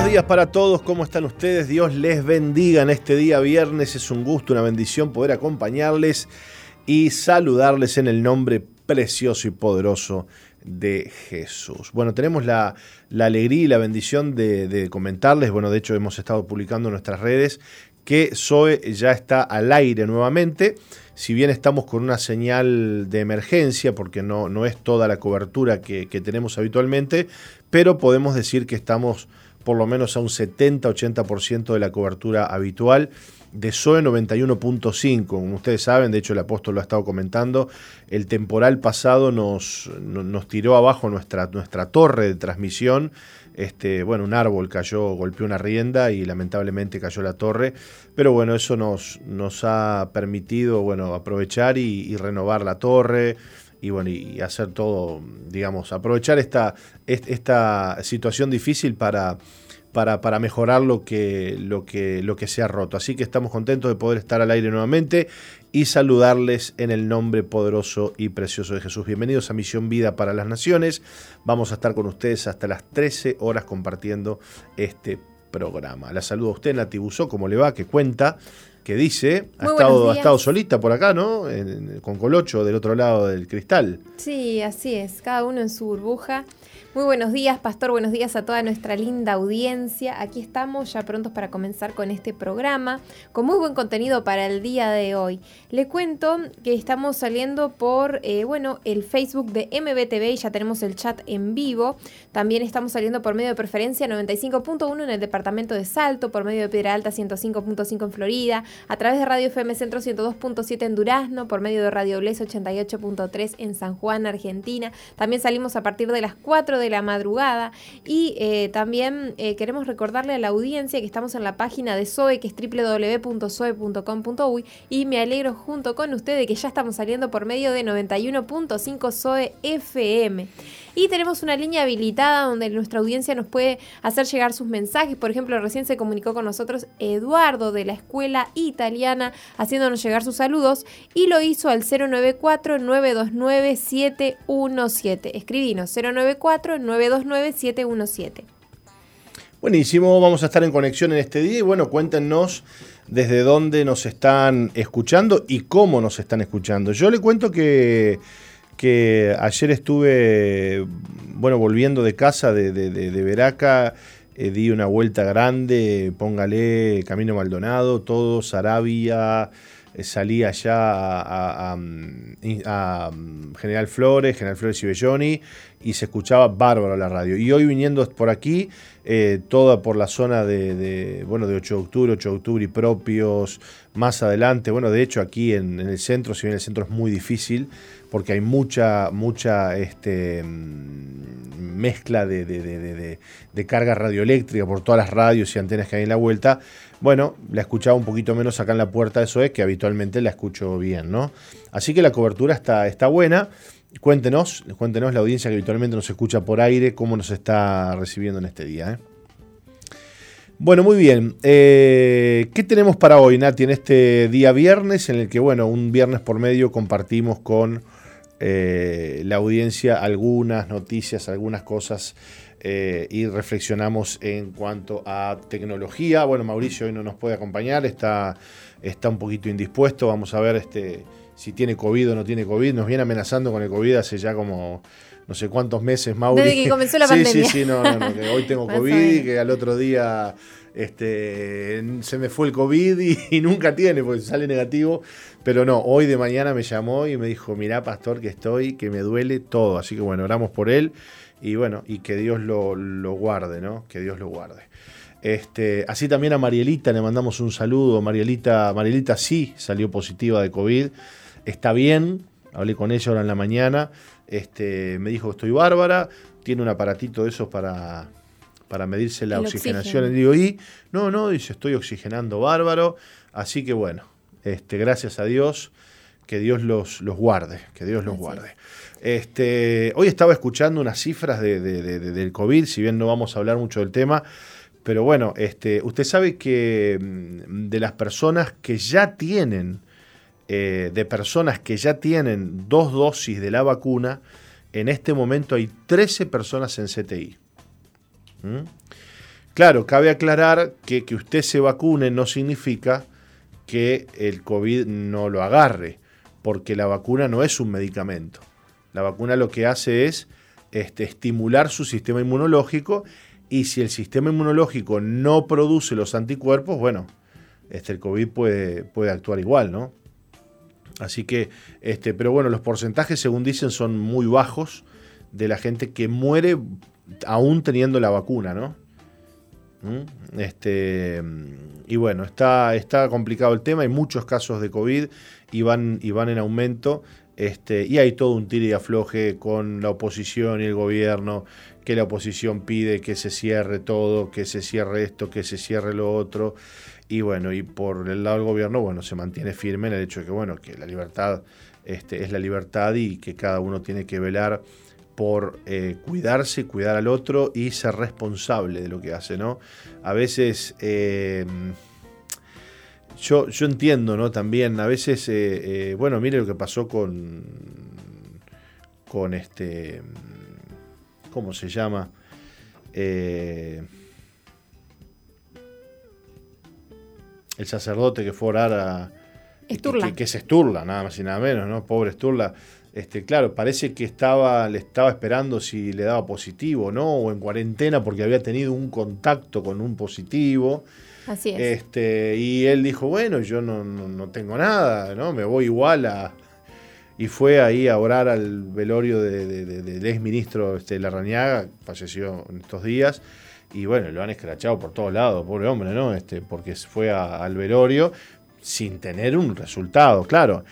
buenos días para todos, ¿cómo están ustedes? Dios les bendiga en este día viernes, es un gusto, una bendición poder acompañarles y saludarles en el nombre precioso y poderoso de Jesús. Bueno, tenemos la, alegría y la bendición de, comentarles, bueno, de hecho hemos estado publicando en nuestras redes que Zoe ya está al aire nuevamente. Si bien estamos con una señal de emergencia, porque no, es toda la cobertura que tenemos habitualmente, pero podemos decir que estamos por lo menos a un 70-80% de la cobertura habitual de SOE 91.5. Como ustedes saben, de hecho el apóstol lo ha estado comentando, el temporal pasado nos, nos tiró abajo nuestra, nuestra torre de transmisión. Este, bueno, un árbol cayó, golpeó una rienda y lamentablemente cayó la torre. Pero bueno, eso nos, nos ha permitido bueno, aprovechar y, renovar la torre y bueno, y hacer todo, digamos, aprovechar esta, esta situación difícil para para, mejorar lo que, lo, que, lo que se ha roto. Así que estamos contentos de poder estar al aire nuevamente y saludarles en el nombre poderoso y precioso de Jesús. Bienvenidos a Misión Vida para las Naciones. Vamos a estar con ustedes hasta las 13 horas compartiendo este programa. La saludo a usted, Nati Buzó, ¿cómo le va? Que cuenta, que dice, ha estado, ha estado, solita por acá, ¿no? con Colocho del otro lado del cristal. Sí, así es, cada uno en su burbuja. Muy buenos días, Pastor. Buenos días a toda nuestra linda audiencia. Aquí estamos ya prontos para comenzar con este programa, con muy buen contenido para el día de hoy. Le cuento que estamos saliendo por, eh, bueno, el Facebook de MBTV y ya tenemos el chat en vivo. También estamos saliendo por medio de preferencia 95.1 en el departamento de Salto, por medio de Piedra Alta 105.5 en Florida, a través de Radio FM Centro 102.7 en Durazno, por medio de Radio Bles 88.3 en San Juan, Argentina. También salimos a partir de las 4 de la madrugada. Y eh, también eh, queremos recordarle a la audiencia que estamos en la página de SOE, que es www.soe.com.uy, y me alegro junto con ustedes que ya estamos saliendo por medio de 91.5 SOE FM. Y tenemos una línea habilitada donde nuestra audiencia nos puede hacer llegar sus mensajes. Por ejemplo, recién se comunicó con nosotros Eduardo de la Escuela Italiana haciéndonos llegar sus saludos y lo hizo al 094-929-717. Escribinos 094-929-717. Buenísimo, vamos a estar en conexión en este día y bueno, cuéntenos desde dónde nos están escuchando y cómo nos están escuchando. Yo le cuento que que ayer estuve, bueno, volviendo de casa de, de, Veraca, eh, di una vuelta grande, póngale Camino Maldonado, todo, Sarabia, eh, salí allá a, General Flores, General Flores y Belloni, y se escuchaba bárbaro la radio. Y hoy viniendo por aquí, eh, toda por la zona de, bueno, de 8 de octubre, 8 de octubre y propios, más adelante, bueno, de hecho aquí en, el centro, si bien el centro es muy difícil, porque hay mucha, mucha este, mm, mezcla de, carga radioeléctrica por todas las radios y antenas que hay en la vuelta. Bueno, la escuchaba un poquito menos acá en la puerta, eso es que habitualmente la escucho bien, ¿no? Así que la cobertura está, está buena. Cuéntenos, cuéntenos la audiencia que habitualmente nos escucha por aire, cómo nos está recibiendo en este día. ¿eh? Bueno, muy bien. Eh, ¿Qué tenemos para hoy, Nati, en este día viernes, en el que, bueno, un viernes por medio compartimos con eh, la audiencia algunas noticias, algunas cosas eh, y reflexionamos en cuanto a tecnología. Bueno, Mauricio hoy no nos puede acompañar, está, está un poquito indispuesto. Vamos a ver este, si tiene COVID o no tiene COVID. Nos viene amenazando con el COVID hace ya como no sé cuántos meses, Mauricio. Desde que comenzó la sí, pandemia. Sí, sí, no, no, no que hoy tengo COVID y que al otro día este, se me fue el COVID y, nunca tiene, porque sale negativo. Pero no, hoy de mañana me llamó y me dijo, mirá, pastor, que estoy, que me duele todo. Así que bueno, oramos por él y bueno, y que Dios lo, guarde, ¿no? Que Dios lo guarde. Este, así también a Marielita le mandamos un saludo. Marielita, Marielita sí salió positiva de COVID. Está bien, hablé con ella ahora en la mañana. Este, me dijo que estoy bárbara. Tiene un aparatito de esos para, para medirse la oxigenación. Y digo, y no, no, dice, estoy oxigenando bárbaro. Así que bueno, este, gracias a Dios, que Dios los, los guarde, que Dios los guarde. Este, hoy estaba escuchando unas cifras de, del COVID, si bien no vamos a hablar mucho del tema, pero bueno, este, usted sabe que mm, de las personas que ya tienen, eh, de personas que ya tienen dos dosis de la vacuna, en este momento hay 13 personas en CTI. ¿Mm? Claro, cabe aclarar que que usted se vacune no significa que el COVID no lo agarre, porque la vacuna no es un medicamento. La vacuna lo que hace es este, estimular su sistema inmunológico y si el sistema inmunológico no produce los anticuerpos, bueno, este, el COVID puede, actuar igual, ¿no? Así que, este, pero bueno, los porcentajes, según dicen, son muy bajos de la gente que muere aún teniendo la vacuna, ¿no? ¿Mm? Este, y bueno, está, complicado el tema, hay muchos casos de COVID y van en aumento. Este, y hay todo un tire y afloje con la oposición y el gobierno, que la oposición pide que se cierre todo, que se cierre esto, que se cierre lo otro. Y bueno, y por el lado del gobierno, bueno, se mantiene firme en el hecho de que, bueno, que la libertad este, es la libertad y que cada uno tiene que velar por eh, cuidarse, cuidar al otro y ser responsable de lo que hace, ¿no? A veces, eh, yo, yo, entiendo, ¿no? También, a veces, eh, bueno, mire lo que pasó con, con este, ¿cómo se llama? el sacerdote que fue a orar a... Esturla. Que, que, es Esturla, nada más y nada menos, ¿no? Pobre Esturla. Este, claro, parece que estaba, le estaba esperando si le daba positivo, ¿no? O en cuarentena porque había tenido un contacto con un positivo. Así es. Este, y él dijo, bueno, yo no, no, tengo nada, ¿no? Me voy igual a... Y fue ahí a orar al velorio del de, de, de, ex ministro este, Larrañaga, falleció en estos días y bueno, lo han escrachado por todos lados, pobre hombre, ¿no? Este, porque fue al velorio sin tener un resultado, claro.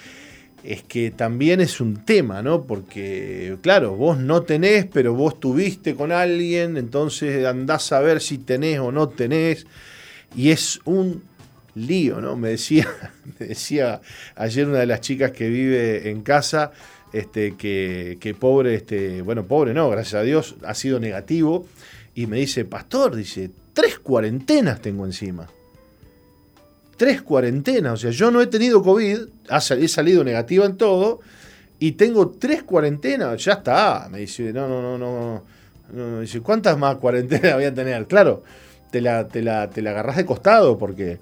Es que también es un tema, ¿no? Porque, claro, vos no tenés, pero vos tuviste con alguien, entonces andás a ver si tenés o no tenés. Y es un lío, ¿no? Me decía, ayer una de las chicas que vive en casa, este, que, pobre, este, bueno, pobre no, gracias a Dios, ha sido negativo y me dice, pastor, dice, tres cuarentenas tengo encima. Tres cuarentenas, o sea, yo no he tenido COVID, he salido negativa en todo, y tengo tres cuarentenas, ya está. Me dice, no, no, no, no. no. Dice, ¿cuántas más cuarentenas voy a tener? Claro, te la, te, la, te la agarrás de costado, porque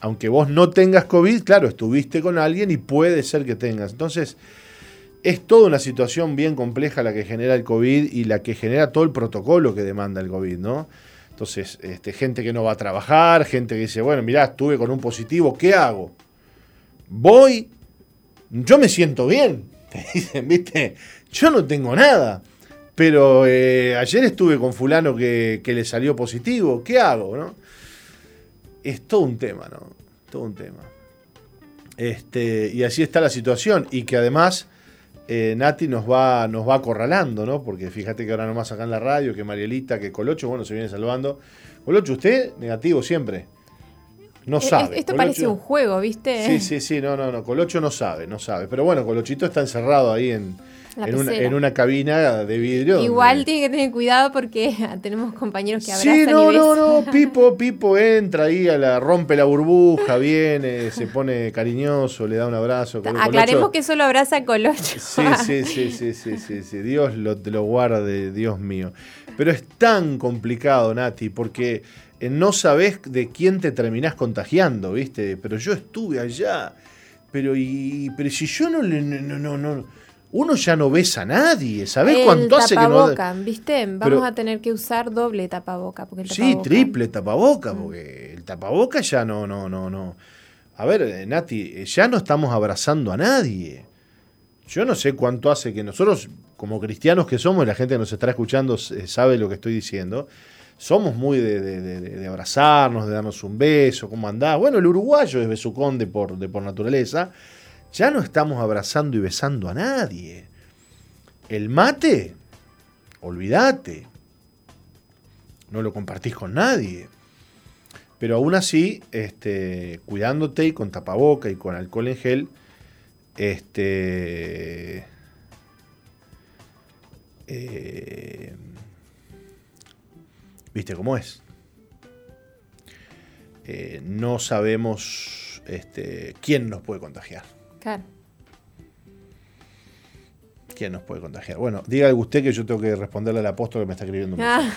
aunque vos no tengas COVID, claro, estuviste con alguien y puede ser que tengas. Entonces, es toda una situación bien compleja la que genera el COVID y la que genera todo el protocolo que demanda el COVID, ¿no? Entonces, este, gente que no va a trabajar, gente que dice, bueno, mirá, estuve con un positivo, ¿qué hago? Voy, yo me siento bien, te dicen, ¿viste? Yo no tengo nada, pero eh, ayer estuve con fulano que, que, le salió positivo, ¿qué hago, no? Es todo un tema, ¿no? Todo un tema. Este, y así está la situación, y que además eh, Nati nos va, nos va acorralando, ¿no? Porque fíjate que ahora nomás acá en la radio, que Marielita, que Colocho, bueno, se viene salvando. Colocho, usted negativo siempre. No Eh, sabe. Esto Colocho- parece un juego, ¿viste? Sí, sí, sí, no, no, no. Colocho no sabe, no sabe. Pero bueno, Colochito está encerrado ahí en, en, una, pecera. en una cabina de vidrio. Igual donde- tiene que tener cuidado porque tenemos compañeros que abrazan Sí, no, y no, no, Pipo, Pipo entra ahí, a la, rompe la burbuja, viene, se pone cariñoso, le da un abrazo. Aclaremos que solo abraza a Colocho. Sí, sí, sí, sí, sí, sí, sí. Dios lo, te lo guarde, Dios mío. Pero es tan complicado, Nati, porque no sabés de quién te terminás contagiando, ¿viste? Pero yo estuve allá. Pero y pero si yo no le no, no, no uno ya no besa a nadie, ¿sabés el cuánto hace que no ¿viste? Vamos Pero- a tener que usar doble tapaboca. Porque el Sí, tapaboca- triple tapaboca, porque el tapaboca ya no, no, no, no. A ver, eh, Nati, eh, ya no estamos abrazando a nadie. Yo no sé cuánto hace que nosotros, como cristianos que somos, y la gente que nos estará escuchando eh, sabe lo que estoy diciendo, somos muy de, abrazarnos, de darnos un beso, ¿cómo andás? Bueno, el uruguayo es besucón de por, de por naturaleza. Ya no estamos abrazando y besando a nadie. El mate, olvídate. No lo compartís con nadie. Pero aún así, este, cuidándote y con tapaboca y con alcohol en gel, este, eh, viste cómo es. Eh, no sabemos este, quién nos puede contagiar. Claro. ¿Quién nos puede contagiar? Bueno, diga usted que yo tengo que responderle al apóstol que me está escribiendo. un. Ah.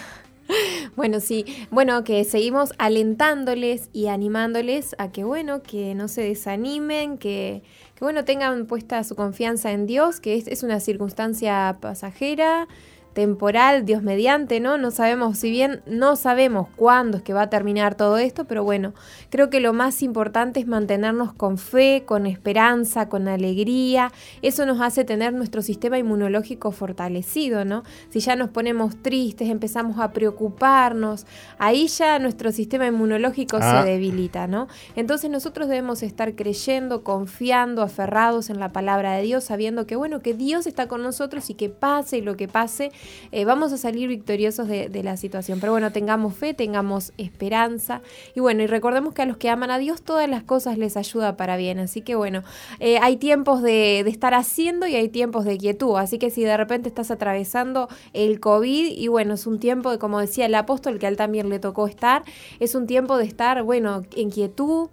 Bueno, sí, bueno, que seguimos alentándoles y animándoles a que, bueno, que no se desanimen, que, que bueno, tengan puesta su confianza en Dios, que es, es una circunstancia pasajera, temporal, Dios mediante, ¿no? No sabemos, si bien no sabemos cuándo es que va a terminar todo esto, pero bueno, creo que lo más importante es mantenernos con fe, con esperanza, con alegría. Eso nos hace tener nuestro sistema inmunológico fortalecido, ¿no? Si ya nos ponemos tristes, empezamos a preocuparnos, ahí ya nuestro sistema inmunológico se Ah. debilita, ¿no? Entonces nosotros debemos estar creyendo, confiando, aferrados en la palabra de Dios, sabiendo que, bueno, que Dios está con nosotros y que pase lo que pase, eh, vamos a salir victoriosos de, de la situación. Pero bueno, tengamos fe, tengamos esperanza. Y bueno, y recordemos que a los que aman a Dios todas las cosas les ayuda para bien. Así que bueno, eh, hay tiempos de, de estar haciendo y hay tiempos de quietud. Así que si de repente estás atravesando el COVID y bueno, es un tiempo de, como decía el apóstol, que a él también le tocó estar, es un tiempo de estar, bueno, en quietud,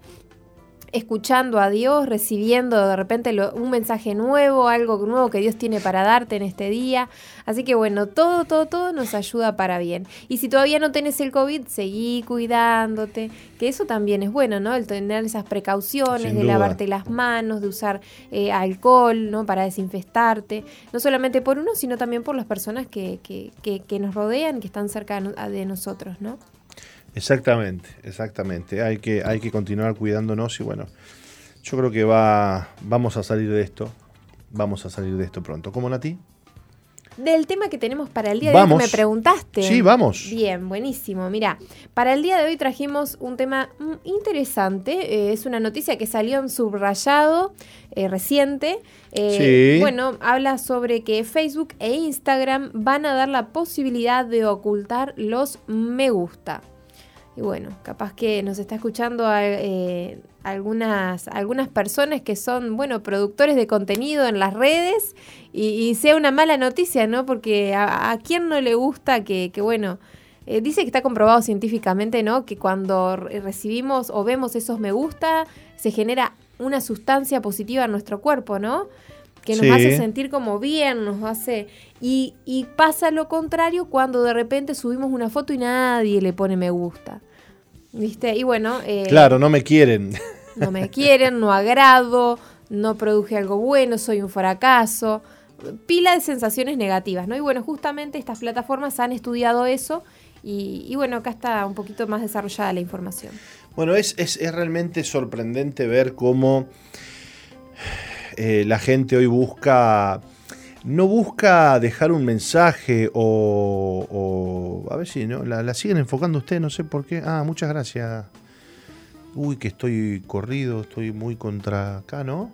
escuchando a Dios, recibiendo de repente lo- un mensaje nuevo, algo nuevo que Dios tiene para darte en este día. Así que bueno, todo, todo, todo nos ayuda para bien. Y si todavía no tenés el COVID, seguí cuidándote, que eso también es bueno, ¿no? El tener esas precauciones Sin de duda. lavarte las manos, de usar eh, alcohol, ¿no? Para desinfestarte, no solamente por uno, sino también por las personas que, que, que, que nos rodean, que están cerca de nosotros, ¿no? Exactamente, exactamente. Hay que, hay que continuar cuidándonos y bueno, yo creo que va, vamos a salir de esto. Vamos a salir de esto pronto. ¿Cómo, Nati? Del tema que tenemos para el día de hoy que me preguntaste. Sí, vamos. Bien, buenísimo. Mira, para el día de hoy trajimos un tema interesante. eh, es una noticia que salió en subrayado eh, reciente. Eh, Sí. Bueno, habla sobre que Facebook e Instagram van a dar la posibilidad de ocultar los me gusta. Y bueno, capaz que nos está escuchando a- eh, algunas, algunas personas que son, bueno, productores de contenido en las redes y, y sea una mala noticia, ¿no? Porque a, a quién no le gusta que, que bueno, eh, dice que está comprobado científicamente, ¿no? Que cuando re- recibimos o vemos esos me gusta, se genera una sustancia positiva en nuestro cuerpo, ¿no? Que nos Sí. hace sentir como bien, nos hace... Y, y pasa lo contrario cuando de repente subimos una foto y nadie le pone me gusta. ¿Viste? Y bueno... eh, Claro, no me quieren. no me quieren, no agrado, no produje algo bueno, soy un fracaso. Pila de sensaciones negativas, ¿no? Y bueno, justamente estas plataformas han estudiado eso y, y bueno, acá está un poquito más desarrollada la información. Bueno, es, es- es realmente sorprendente ver cómo eh, la gente hoy busca, no busca dejar un mensaje o, o- a ver si no, la, siguen enfocando ustedes, no sé por qué. Ah, muchas gracias. Uy, que estoy corrido, estoy muy contra acá, ¿no?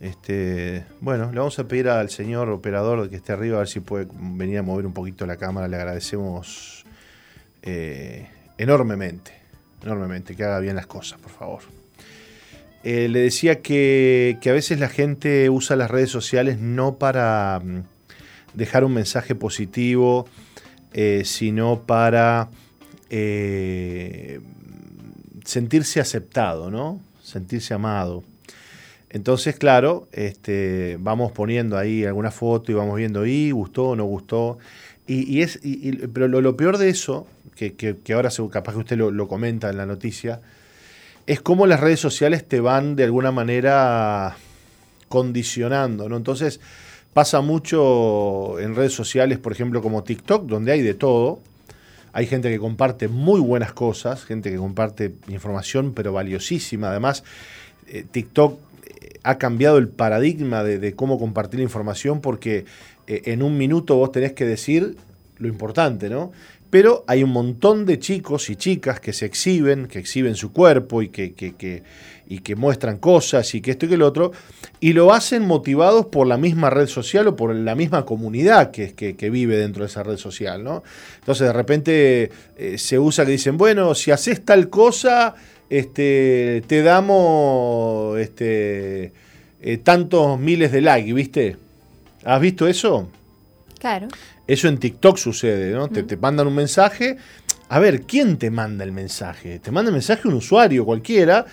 Este, bueno, le vamos a pedir al señor operador que esté arriba a ver si puede venir a mover un poquito la cámara. Le agradecemos eh, enormemente, enormemente, que haga bien las cosas, por favor. Eh, le decía que, a veces la gente usa las redes sociales no para mm, dejar un mensaje positivo, eh, sino para eh, sentirse aceptado, ¿no? Sentirse amado. Entonces, claro, este, vamos poniendo ahí alguna foto y vamos viendo, y gustó o no gustó. Y, y es, y- pero lo, peor de eso, que, ahora capaz que usted lo, lo comenta en la noticia, es cómo las redes sociales te van de alguna manera condicionando, ¿no? Entonces pasa mucho en redes sociales, por ejemplo, como TikTok, donde hay de todo. Hay gente que comparte muy buenas cosas, gente que comparte información, pero valiosísima. Además, eh, TikTok eh, ha cambiado el paradigma de, cómo compartir información porque eh, en un minuto vos tenés que decir lo importante, ¿no? Pero hay un montón de chicos y chicas que se exhiben, que exhiben su cuerpo y que, muestran cosas y que esto y que lo otro, y lo hacen motivados por la misma red social o por la misma comunidad que vive dentro de esa red social, ¿no? Entonces de repente eh, se usa que dicen, bueno, si haces tal cosa, este, te damos este, eh, tantos miles de likes, ¿viste? ¿Has visto eso? Claro. Eso en TikTok sucede, ¿no? Te, te mandan un mensaje. A ver, ¿quién te manda el mensaje? Te manda el mensaje un usuario cualquiera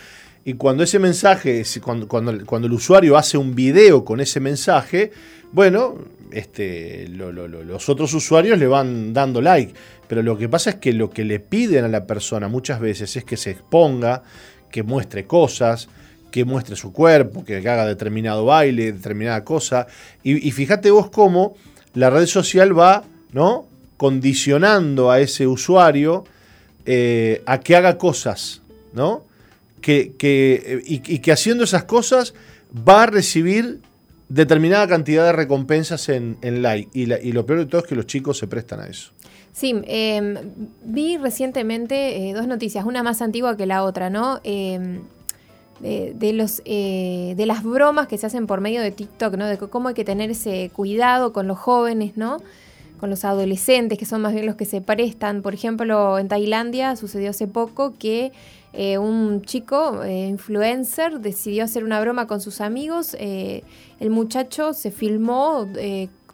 y cuando ese mensaje, cuando, cuando, cuando el usuario hace un video con ese mensaje, bueno, este, los otros usuarios le van dando like. Pero lo que pasa es que lo que le piden a la persona muchas veces es que se exponga, que muestre cosas, que muestre su cuerpo, que haga determinado baile, determinada cosa. Y, fíjate vos cómo la red social va, ¿no? Condicionando a ese usuario eh, a que haga cosas, ¿no? Que, y, que haciendo esas cosas va a recibir determinada cantidad de recompensas en, like. Y, y, lo peor de todo es que los chicos se prestan a eso. Sí, em, vi recientemente eh, dos noticias, una más antigua que la otra, ¿no? Em, de, los, eh, de las bromas que se hacen por medio de TikTok, ¿no? De cómo hay que tener ese cuidado con los jóvenes, ¿no? Con los adolescentes, que son más bien los que se prestan. Por ejemplo, en Tailandia sucedió hace poco que eh, un chico eh, influencer decidió hacer una broma con sus amigos. el muchacho se filmó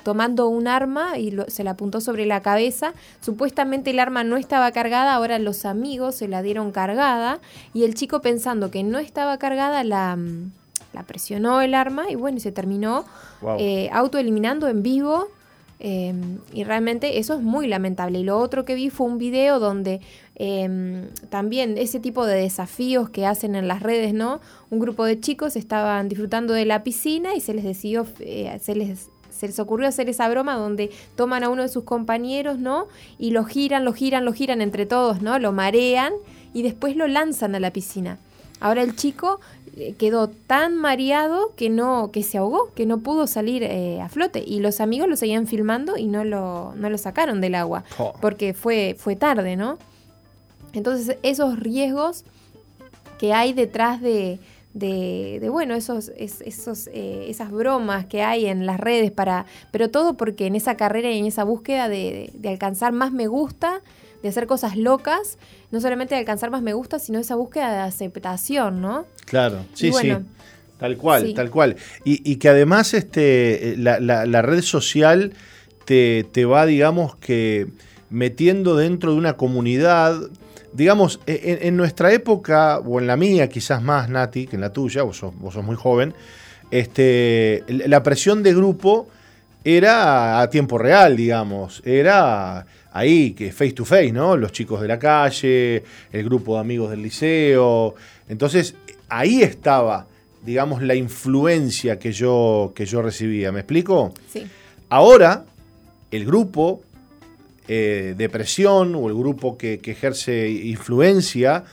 tomando un arma y se la apuntó sobre la cabeza. Supuestamente el arma no estaba cargada, ahora los amigos se la dieron cargada y el chico pensando que no estaba cargada la, mm, la presionó el arma y bueno, se terminó eh, autoeliminando en vivo. Em, y realmente eso es muy lamentable. Y lo otro que vi fue un video donde em, también ese tipo de desafíos que hacen en las redes, ¿no? Un grupo de chicos estaban disfrutando de la piscina y se les decidió, eh, se les se les ocurrió hacer esa broma donde toman a uno de sus compañeros, ¿no? Y lo giran, lo giran, lo giran entre todos, ¿no? Lo marean y después lo lanzan a la piscina. Ahora el chico eh, quedó tan mareado que no que se ahogó, que no pudo salir eh, a flote y los amigos lo seguían filmando y no lo, no lo sacaron del agua oh. porque fue fue tarde, ¿no? Entonces esos riesgos que hay detrás de, de, bueno, esos, esos, eh, esas bromas que hay en las redes para, pero todo porque en esa carrera y en esa búsqueda de, alcanzar más me gusta, de hacer cosas locas, no solamente de alcanzar más me gusta, sino esa búsqueda de aceptación, ¿no? Claro, sí, sí. Tal cual, tal cual. Y, que además este, la, la, red social te, te va, digamos, que metiendo dentro de una comunidad digamos, e, en, nuestra época, o en la mía quizás más, Nati, que en la tuya, vos sos, muy joven, este, la presión de grupo era a tiempo real, digamos, era ahí, que face to face, ¿no? Los chicos de la calle, el grupo de amigos del liceo. Entonces, ahí estaba, digamos, la influencia que yo, que yo recibía. ¿Me explico? Sí. Ahora, el grupo eh, depresión o el grupo que, ejerce influencia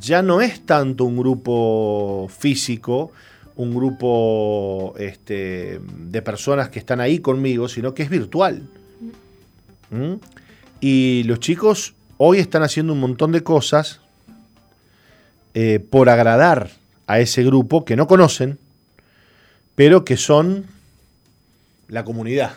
ya no es tanto un grupo físico, un grupo este, de personas que están ahí conmigo, sino que es virtual. ¿Mm? Y los chicos hoy están haciendo un montón de cosas eh, por agradar a ese grupo que no conocen, pero que son la comunidad.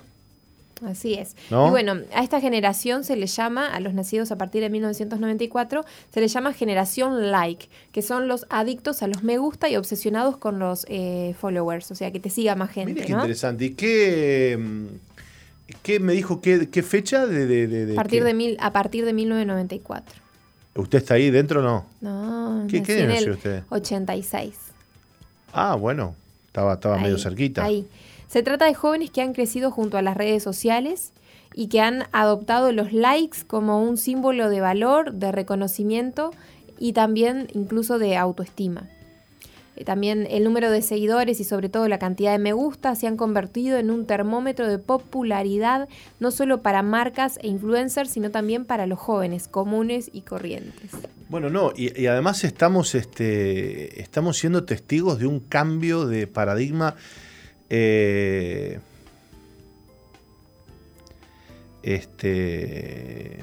Así es. Y bueno, a esta generación se le llama, a los nacidos a partir de 1994, se le llama generación like, que son los adictos a los me gusta y obsesionados con los eh, followers, o sea, que te siga más gente. Mira qué interesante. ¿Y qué, mm, qué me dijo, qué, qué fecha de, de, a, partir de mil, a partir de 1994. ¿Usted está ahí dentro o no? No, ¿Qué, qué nació usted? 86. Ah, bueno, estaba, estaba medio cerquita. Ahí. Se trata de jóvenes que han crecido junto a las redes sociales y que han adoptado los likes como un símbolo de valor, de reconocimiento y también incluso de autoestima. Eh, también el número de seguidores y sobre todo la cantidad de me gusta se han convertido en un termómetro de popularidad no solo para marcas e influencers, sino también para los jóvenes comunes y corrientes. Bueno, no, y, además estamos, este, estamos siendo testigos de un cambio de paradigma eh, este,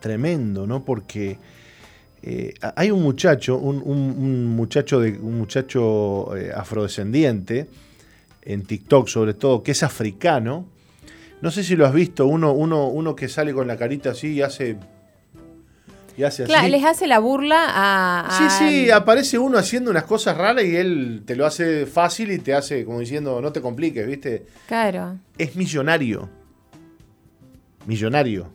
tremendo, ¿no? Porque eh, hay un muchacho, un, muchacho, de, un muchacho eh, afrodescendiente, en TikTok sobre todo, que es africano. No sé si lo has visto, uno, uno, uno que sale con la carita así y hace claro, les hace la burla a, Sí, sí, aparece uno haciendo unas cosas raras y él te lo hace fácil y te hace como diciendo, no te compliques, ¿viste? Claro. Es millonario. Millonario.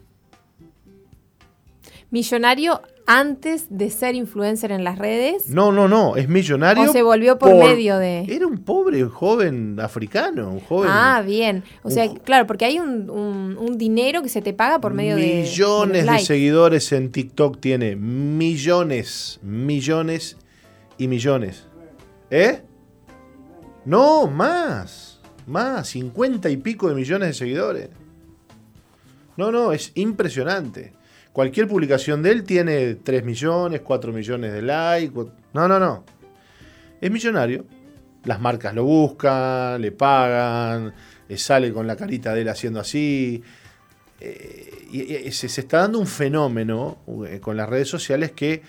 Millonario antes de ser influencer en las redes? No, no, no, es millonario. ¿O se volvió por, medio de...? Era un pobre joven africano, un joven... Ah, bien. O sea, claro, porque hay un, dinero que se te paga por medio de... Millones de, seguidores en TikTok tiene. Millones, millones y millones. ¿Eh? No, más. Más, cincuenta y pico de millones de seguidores. No, no, es impresionante. Cualquier publicación de él tiene 3 millones, 4 millones de likes. No, no, no. Es millonario. Las marcas lo buscan, le pagan, eh, sale con la carita de él haciendo así. Eh, y, se, está dando un fenómeno eh, con las redes sociales que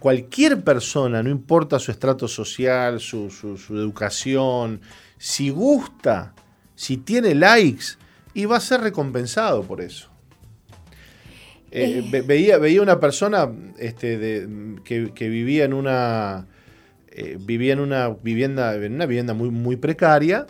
cualquier persona, no importa su estrato social, su educación, si gusta, si tiene likes, y va a ser recompensado por eso. Eh, eh. veía, veía una persona este, de, que, vivía en una eh, vivía en una vivienda, en una vivienda muy, muy precaria.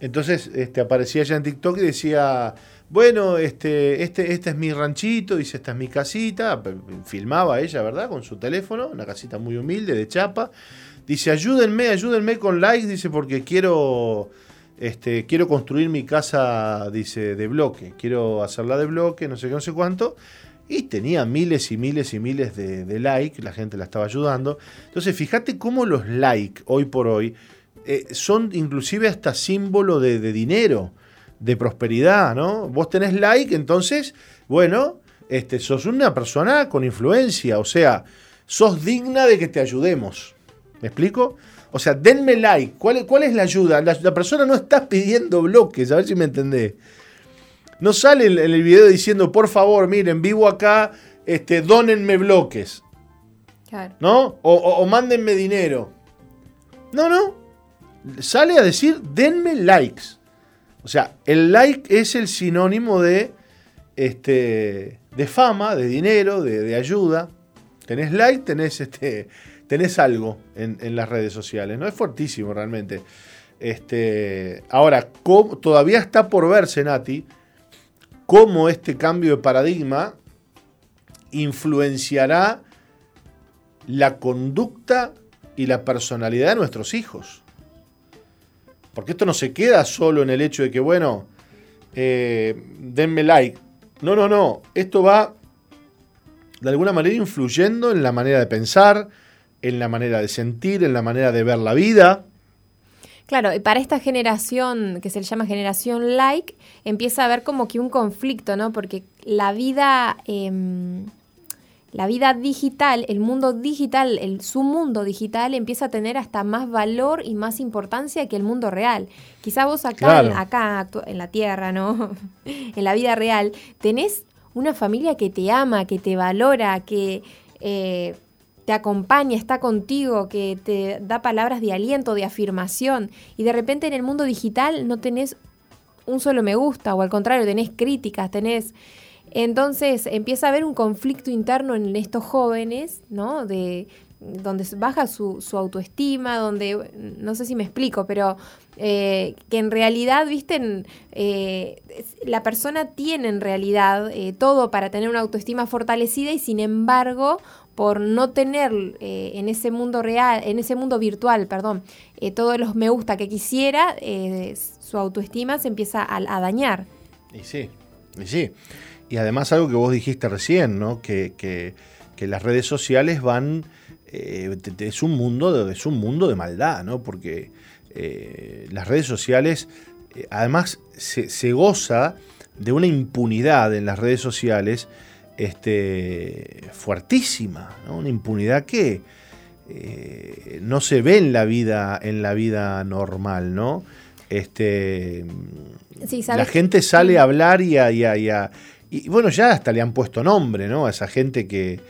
Entonces este, aparecía ella en TikTok y decía, bueno, este, este, este es mi ranchito, dice, esta es mi casita. Filmaba ella, ¿verdad? Con su teléfono, una casita muy humilde, de chapa. Dice, ayúdenme, ayúdenme con likes, dice, porque quiero, este, quiero construir mi casa, dice, de bloque. Quiero hacerla de bloque, no sé qué, no sé cuánto. Y tenía miles y miles y miles de, likes, la gente la estaba ayudando. Entonces, fíjate cómo los likes hoy por hoy eh, son inclusive hasta símbolo de, dinero, de prosperidad, ¿no? Vos tenés like, entonces, bueno, este, sos una persona con influencia, o sea, sos digna de que te ayudemos. ¿Me explico? O sea, denme like. ¿Cuál, cuál es la ayuda? La, la, persona no está pidiendo bloques, a ver si me entendés. No sale en el video diciendo, por favor, miren, vivo acá, este, donenme bloques. ¿No? O, o, mándenme dinero. No, no. Sale a decir, denme likes. O sea, el like es el sinónimo de, este, de fama, de dinero, de, ayuda. Tenés like, tenés, este, tenés algo en, en, las redes sociales. ¿no? Es fuertísimo realmente. Este, ahora, todavía está por verse, Nati, cómo este cambio de paradigma influenciará la conducta y la personalidad de nuestros hijos. Porque esto no se queda solo en el hecho de que, bueno, eh, denme like. No, no, no. Esto va de alguna manera influyendo en la manera de pensar, en la manera de sentir, en la manera de ver la vida. Claro, y para esta generación que se le llama generación like, empieza a haber como que un conflicto, ¿no? Porque la vida, em, la vida digital, el mundo digital, el, su mundo digital empieza a tener hasta más valor y más importancia que el mundo real. Quizá vos acá, acá en la Tierra, ¿no? en la vida real, tenés una familia que te ama, que te valora, que... Eh, te acompaña, está contigo, que te da palabras de aliento, de afirmación, y de repente en el mundo digital no tenés un solo me gusta, o al contrario, tenés críticas, tenés... Entonces empieza a haber un conflicto interno en estos jóvenes, ¿no? De, donde baja su, autoestima, donde, no sé si me explico, pero eh, que en realidad, viste, eh, la persona tiene en realidad eh, todo para tener una autoestima fortalecida y sin embargo por no tener eh, en ese mundo real, en ese mundo virtual, perdón, eh, todos los me gusta que quisiera, eh, su autoestima se empieza a, dañar. Y sí, y sí. Y además algo que vos dijiste recién, ¿no? Que, que, las redes sociales van, es un mundo, de, es un mundo de maldad, ¿no? Porque las redes sociales, además se, se goza de una impunidad en las redes sociales este, fuertísima, una impunidad que eh, no se ve en la vida, en la vida normal, ¿no? Este, la gente sale a hablar y a, y bueno, ya hasta le han puesto nombre, ¿no? A esa gente que,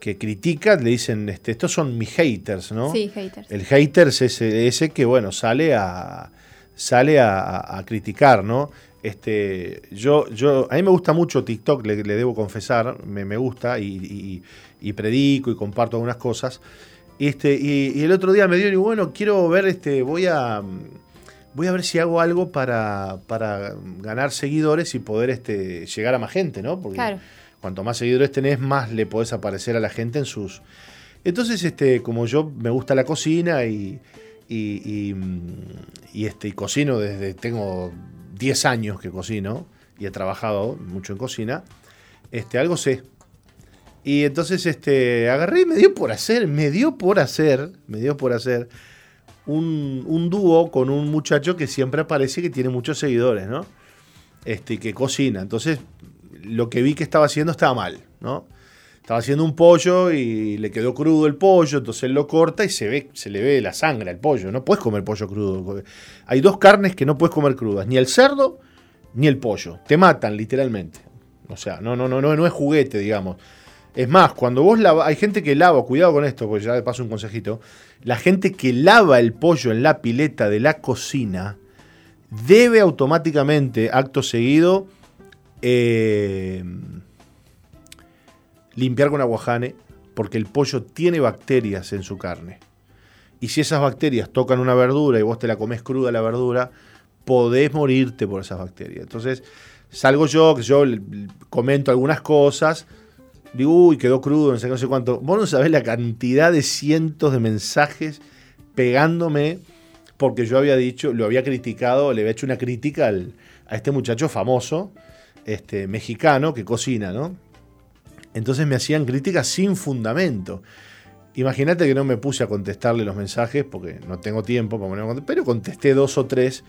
que critica, le dicen, este, estos son mis haters, ¿no? Sí, haters. El haters es ese, que, bueno, sale a, sale a, a criticar, ¿no? Este, yo, yo, a mí me gusta mucho TikTok, le, debo confesar, me, me gusta y, predico y comparto algunas cosas. Este, y, el otro día me dio y bueno, quiero ver, este, voy a, voy a ver si hago algo para, para ganar seguidores y poder este, llegar a más gente, ¿no? Porque Cuanto más seguidores tenés, más le podés aparecer a la gente en sus... Entonces, este, como yo me gusta la cocina y, y, y, este, y cocino desde, tengo 10 años que cocino y he trabajado mucho en cocina, este, algo sé. Y entonces este, agarré y me dio por hacer, me dio por hacer, me dio por hacer un, un dúo con un muchacho que siempre aparece que tiene muchos seguidores, ¿no? Este, que cocina. Entonces lo que vi que estaba haciendo estaba mal, ¿no? Estaba haciendo un pollo y le quedó crudo el pollo, entonces él lo corta y se ve, se le ve la sangre al pollo. No puedes comer pollo crudo. Hay dos carnes que no puedes comer crudas, ni el cerdo ni el pollo. Te matan, literalmente. O sea, no, no, no, no, no es juguete, digamos. Es más, cuando vos lava, hay gente que lava, cuidado con esto, porque ya de paso un consejito. La gente que lava el pollo en la pileta de la cocina debe automáticamente, acto seguido, eh, limpiar con aguajane, porque el pollo tiene bacterias en su carne. Y si esas bacterias tocan una verdura y vos te la comes cruda la verdura, podés morirte por esas bacterias. Entonces, salgo yo, que yo comento algunas cosas, digo, uy, quedó crudo, no sé, no sé cuánto. Vos no sabés la cantidad de cientos de mensajes pegándome porque yo había dicho, lo había criticado, le había hecho una crítica a este muchacho famoso, este, mexicano que cocina, ¿no? Entonces me hacían críticas sin fundamento. Imagínate que no me puse a contestarle los mensajes porque no tengo tiempo para ponerme pero contesté dos o tres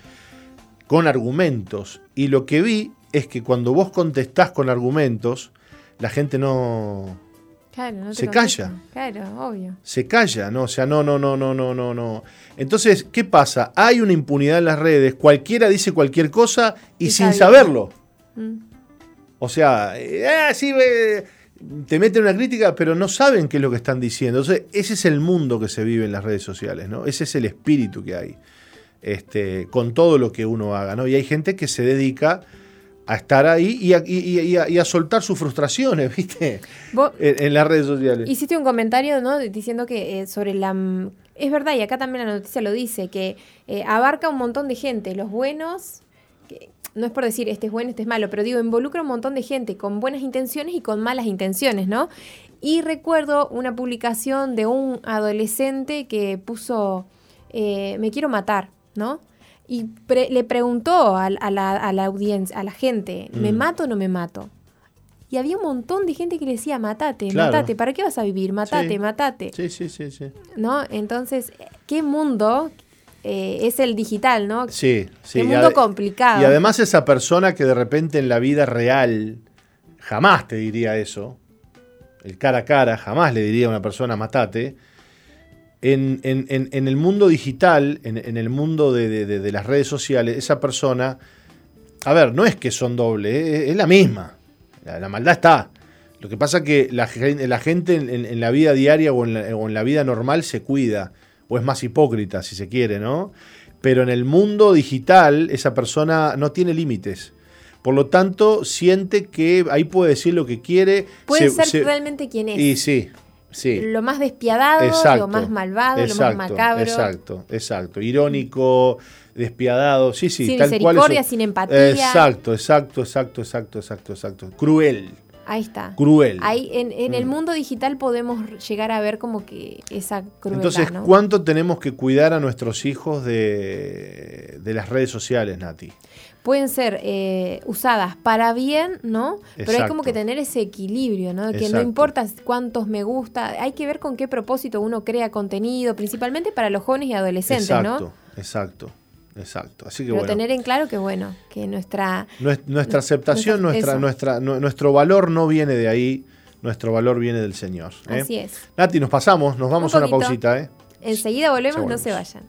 con argumentos. Y lo que vi es que cuando vos contestás con argumentos, la gente no, Claro, se calla. Claro, obvio. Se calla, ¿no? O sea, no, no, no, no, no, no, no. Entonces, ¿qué pasa? Hay una impunidad en las redes, cualquiera dice cualquier cosa y, sin saberlo. Mm. O sea, eh, ah, sí, te meten una crítica, pero no saben qué es lo que están diciendo. Entonces, ese es el mundo que se vive en las redes sociales, ¿no? Ese es el espíritu que hay. Este, con todo lo que uno haga, ¿no? Y hay gente que se dedica a estar ahí y a, soltar sus frustraciones, ¿viste? En, las redes sociales. Hiciste un comentario, ¿no? Diciendo que eh, sobre la... Es verdad, y acá también la noticia lo dice, que eh, abarca un montón de gente, los buenos, no es por decir este es bueno, este es malo, pero digo, involucra un montón de gente con buenas intenciones y con malas intenciones, ¿no? Y recuerdo una publicación de un adolescente que puso, eh, me quiero matar, ¿no? Y le preguntó a, la, audiencia, a la gente, ¿me mm. mato o no me mato? Y había un montón de gente que le decía, matate, matate, ¿para qué vas a vivir? Matate, matate. Sí, sí, sí, sí. ¿No? Entonces, ¿qué mundo eh, es el digital, ¿no? Sí, sí. Qué mundo complicado. Y además esa persona que de repente en la vida real jamás te diría eso, el cara a cara, jamás le diría a una persona, matate en, el mundo digital, en, el mundo de, las redes sociales, esa persona, a ver, no es que son doble, es, la misma. La, maldad está. Lo que pasa es que la, gente en, la vida diaria o, en la, vida normal se cuida, o es más hipócrita, si se quiere, ¿no? Pero en el mundo digital, esa persona no tiene límites. Por lo tanto, siente que ahí puede decir lo que quiere. Puede ser realmente quien es. Y sí, lo más despiadado, lo más malvado, lo más macabro. Exacto, exacto. Irónico, despiadado, sí, sí. Sin misericordia, sin empatía. Exacto, exacto, exacto, exacto, exacto, exacto. Cruel. Ahí está. Cruel. Ahí en, el mm. mundo digital podemos llegar a ver como que esa crueldad. Entonces, ¿cuánto tenemos que cuidar a nuestros hijos de, de las redes sociales, Nati? pueden ser eh, usadas para bien, ¿no? Pero hay como que tener ese equilibrio, ¿no? Que no importa cuántos me gusta, hay que ver con qué propósito uno crea contenido, principalmente para los jóvenes y adolescentes, exacto, Exacto, exacto. Así que Pero tener en claro que bueno, que nuestra nuestra aceptación, nuestra, nuestra, nuestro valor no viene de ahí, nuestro valor viene del Señor. ¿eh? Así es. Nati, nos pasamos, nos vamos a una pausita, ¿eh? Enseguida volvemos, no se vayan.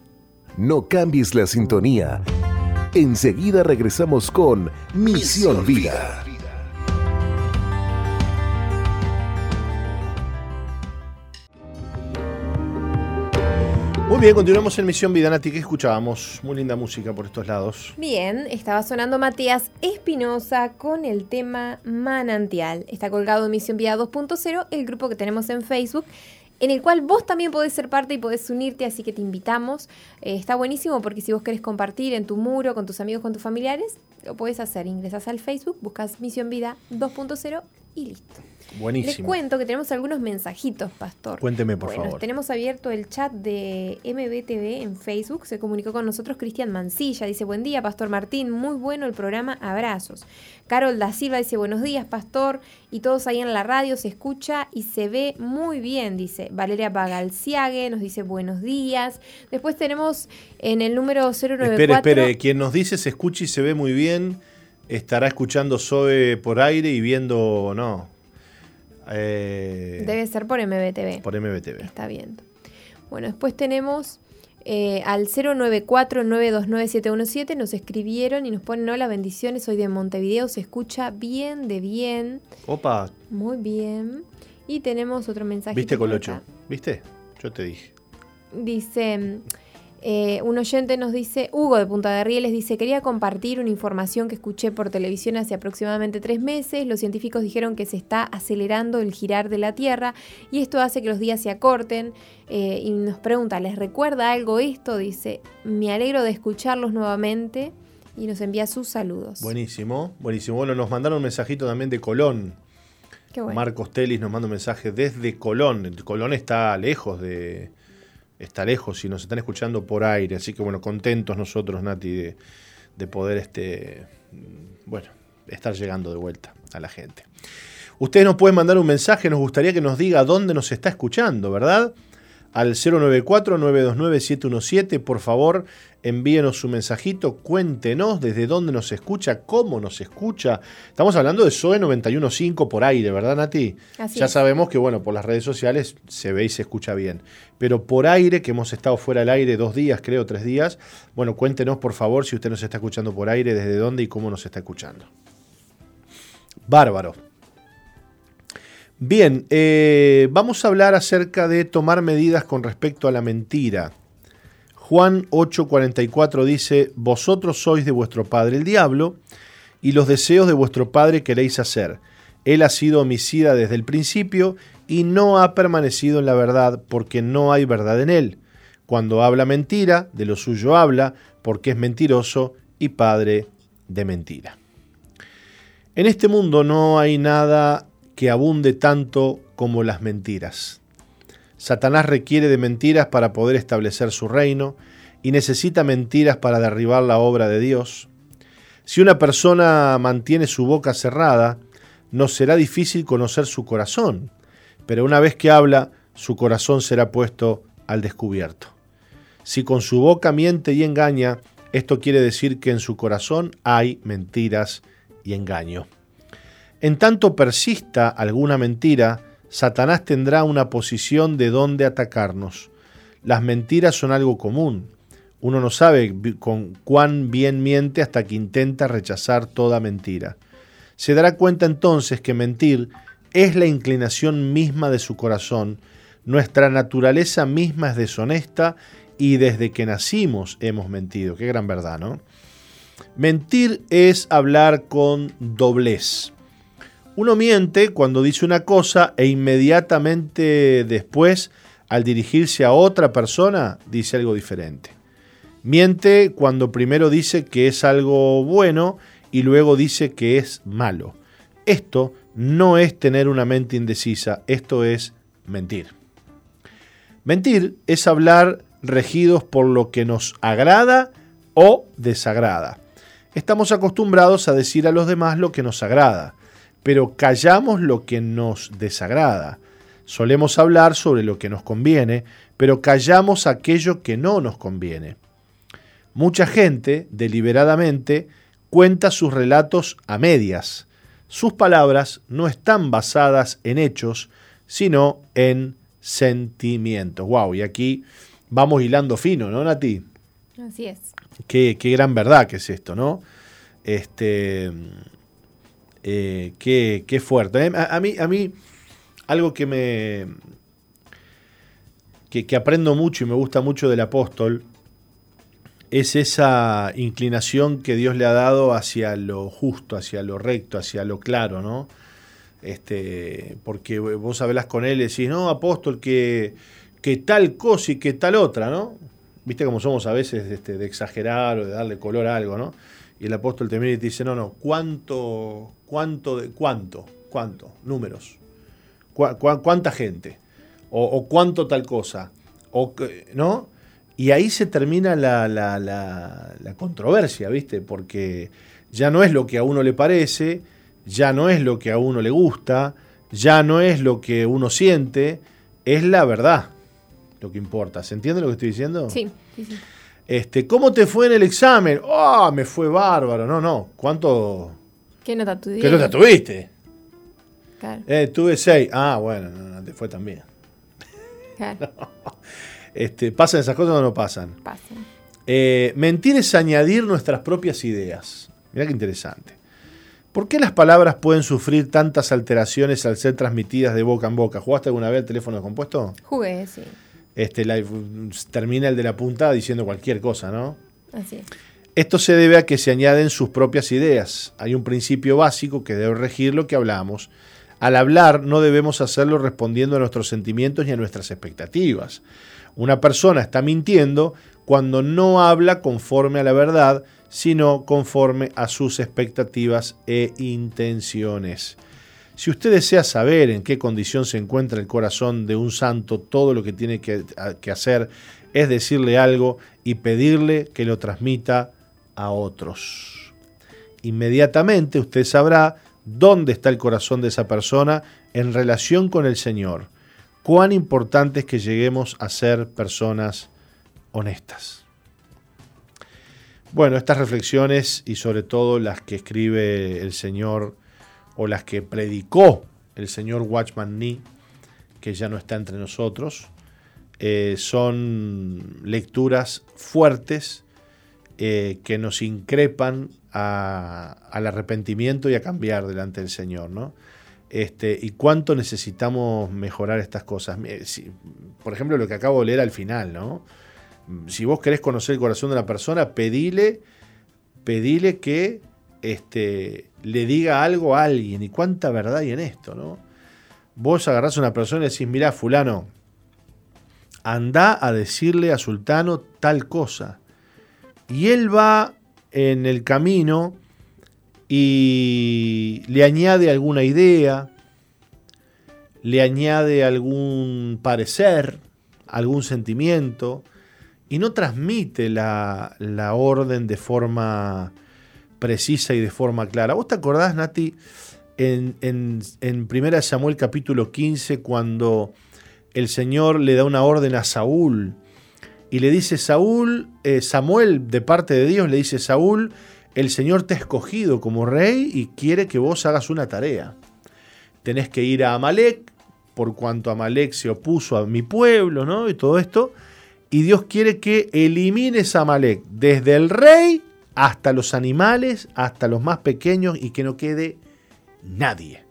No cambies la sintonía. Enseguida regresamos con Misión Vida. Muy bien, continuamos en Misión Vida, Nati, ¿qué escuchábamos? Muy linda música por estos lados. Bien, estaba sonando Matías Espinosa con el tema Manantial. Está colgado en Misión Vida 2.0, el grupo que tenemos en Facebook en el cual vos también podés ser parte y podés unirte, así que te invitamos. Eh, está buenísimo porque si vos querés compartir en tu muro, con tus amigos, con tus familiares, lo podés hacer. Ingresas al Facebook, buscas Misión Vida 2.0 y listo. Buenísimo. Les cuento que tenemos algunos mensajitos, Pastor. Cuénteme, por bueno, favor. Tenemos abierto el chat de MBTV en Facebook. Se comunicó con nosotros Cristian Mancilla. Dice, buen día, Pastor Martín. Muy bueno el programa. Abrazos. Carol da Silva dice, buenos días, Pastor. Y todos ahí en la radio se escucha y se ve muy bien, dice. Valeria Bagalciague nos dice, buenos días. Después tenemos en el número 094... Espere, espere. Quien nos dice se escucha y se ve muy bien, estará escuchando Zoe por aire y viendo... No. Eh, Debe ser por MBTV. por MBTV. Está viendo. Bueno, después tenemos eh, al 094-929-717. Nos escribieron y nos ponen: Hola, bendiciones. Soy de Montevideo. Se escucha bien, de bien. Opa, Muy bien. Y tenemos otro mensaje. ¿viste Colocho? ¿Viste? Yo te dije. Dice. Eh, un oyente nos dice, Hugo de Punta de Rieles dice, quería compartir una información que escuché por televisión hace aproximadamente tres meses. Los científicos dijeron que se está acelerando el girar de la Tierra y esto hace que los días se acorten. Eh, y nos pregunta, ¿les recuerda algo esto? Dice, me alegro de escucharlos nuevamente y nos envía sus saludos. Buenísimo, buenísimo. Bueno, nos mandaron un mensajito también de Colón. Qué bueno. Marcos Telis nos manda un mensaje desde Colón. Colón está lejos de. Está lejos y nos están escuchando por aire. Así que bueno, contentos nosotros, Nati, de, de poder este. Bueno, estar llegando de vuelta a la gente. Ustedes nos pueden mandar un mensaje, nos gustaría que nos diga dónde nos está escuchando, ¿verdad? Al 094-929-717, por favor, envíenos su mensajito, cuéntenos desde dónde nos escucha, cómo nos escucha. Estamos hablando de SOE 915 por aire, ¿verdad, Nati? Así ya es. sabemos que, bueno, por las redes sociales se ve y se escucha bien. Pero por aire, que hemos estado fuera del aire dos días, creo, tres días, bueno, cuéntenos, por favor, si usted nos está escuchando por aire, desde dónde y cómo nos está escuchando. Bárbaro. Bien, eh, vamos a hablar acerca de tomar medidas con respecto a la mentira. Juan 8:44 dice, Vosotros sois de vuestro padre el diablo, y los deseos de vuestro padre queréis hacer. Él ha sido homicida desde el principio y no ha permanecido en la verdad porque no hay verdad en él. Cuando habla mentira, de lo suyo habla, porque es mentiroso y padre de mentira. En este mundo no hay nada que abunde tanto como las mentiras. Satanás requiere de mentiras para poder establecer su reino y necesita mentiras para derribar la obra de Dios. Si una persona mantiene su boca cerrada, no será difícil conocer su corazón, pero una vez que habla, su corazón será puesto al descubierto. Si con su boca miente y engaña, esto quiere decir que en su corazón hay mentiras y engaño. En tanto persista alguna mentira, Satanás tendrá una posición de donde atacarnos. Las mentiras son algo común. Uno no sabe con cuán bien miente hasta que intenta rechazar toda mentira. Se dará cuenta entonces que mentir es la inclinación misma de su corazón. Nuestra naturaleza misma es deshonesta y desde que nacimos hemos mentido. Qué gran verdad, ¿no? Mentir es hablar con doblez. Uno miente cuando dice una cosa e inmediatamente después, al dirigirse a otra persona, dice algo diferente. Miente cuando primero dice que es algo bueno y luego dice que es malo. Esto no es tener una mente indecisa, esto es mentir. Mentir es hablar regidos por lo que nos agrada o desagrada. Estamos acostumbrados a decir a los demás lo que nos agrada, pero callamos lo que nos desagrada. Solemos hablar sobre lo que nos conviene, pero callamos aquello que no nos conviene. Mucha gente, deliberadamente, cuenta sus relatos a medias. Sus palabras no están basadas en hechos, sino en sentimientos. Wow, y aquí vamos hilando fino, ¿no, Nati? Así es. Qué, qué gran verdad que es esto, ¿no? Este, eh, qué, qué fuerte. A, a mí, a mí, algo que me. Que, que aprendo mucho y me gusta mucho del apóstol es esa inclinación que Dios le ha dado hacia lo justo, hacia lo recto, hacia lo claro, ¿no? Este, porque vos hablas con él y decís, no, apóstol, que, que tal cosa y que tal otra, ¿no? Viste cómo somos a veces este, de exagerar o de darle color a algo, ¿no? Y el apóstol te mira y te dice, no, no, ¿cuánto, cuánto, de, cuánto? ¿Cuánto? Números. cuánta gente? O, cuánto tal cosa? O, ¿No? Y ahí se termina la, la, la, controversia, ¿viste? Porque ya no es lo que a uno le parece, ya no es lo que a uno le gusta, ya no es lo que uno siente, es la verdad lo que importa. ¿Se entiende lo que estoy diciendo? Sí, sí, sí. Este, ¿Cómo te fue en el examen? ¡Ah, me fue bárbaro! No, no. ¿Cuánto? ¿Qué nota tuviste? ¿Qué nota tuviste? Claro. Eh, tuve seis. Ah, bueno, no, te fue también. Claro. este, ¿Pasan esas cosas o no pasan? Pasan. Eh, mentir es añadir nuestras propias ideas. Mira qué interesante. ¿Por qué las palabras pueden sufrir tantas alteraciones al ser transmitidas de boca en boca? ¿Jugaste alguna vez el teléfono compuesto? Jugué, sí este, termina el de la punta diciendo cualquier cosa, ¿no? Así Esto se debe a que se añaden sus propias ideas. Hay un principio básico que debe regir lo que hablamos. Al hablar no debemos hacerlo respondiendo a nuestros sentimientos ni a nuestras expectativas. Una persona está mintiendo cuando no habla conforme a la verdad, sino conforme a sus expectativas e intenciones. Si usted desea saber en qué condición se encuentra el corazón de un santo, todo lo que tiene que, hacer es decirle algo y pedirle que lo transmita a otros. Inmediatamente usted sabrá dónde está el corazón de esa persona en relación con el Señor. Cuán importante es que lleguemos a ser personas honestas. Bueno, estas reflexiones y sobre todo las que escribe el Señor o las que predicó el señor Watchman Nee, que ya no está entre nosotros, eh, son lecturas fuertes eh, que nos increpan al arrepentimiento y a cambiar delante del Señor, ¿no? Este, y cuánto necesitamos mejorar estas cosas. por ejemplo, lo que acabo de leer al final, ¿no? Si vos querés conocer el corazón de la persona, pedile, pedile que este, le diga algo a alguien. Y cuánta verdad hay en esto, ¿no? Vos agarrás a una persona y decís, mirá, fulano, anda a decirle a Sultano tal cosa. Y él va en el camino y le añade alguna idea, le añade algún parecer, algún sentimiento, y no transmite la, la orden de forma precisa y de forma clara. ¿Vos te acordás, Nati, en, en, en 1 Samuel capítulo 15, cuando el Señor le da una orden a Saúl y le dice, Saúl, eh, Samuel de parte de Dios le dice, Saúl, el Señor te ha escogido como rey y quiere que vos hagas una tarea. Tenés que ir a Amalek, por cuanto Amalek se opuso a mi pueblo, ¿no? Y todo esto. Y Dios quiere que elimines a Amalek desde el rey hasta los animales, hasta los más pequeños y que no quede nadie.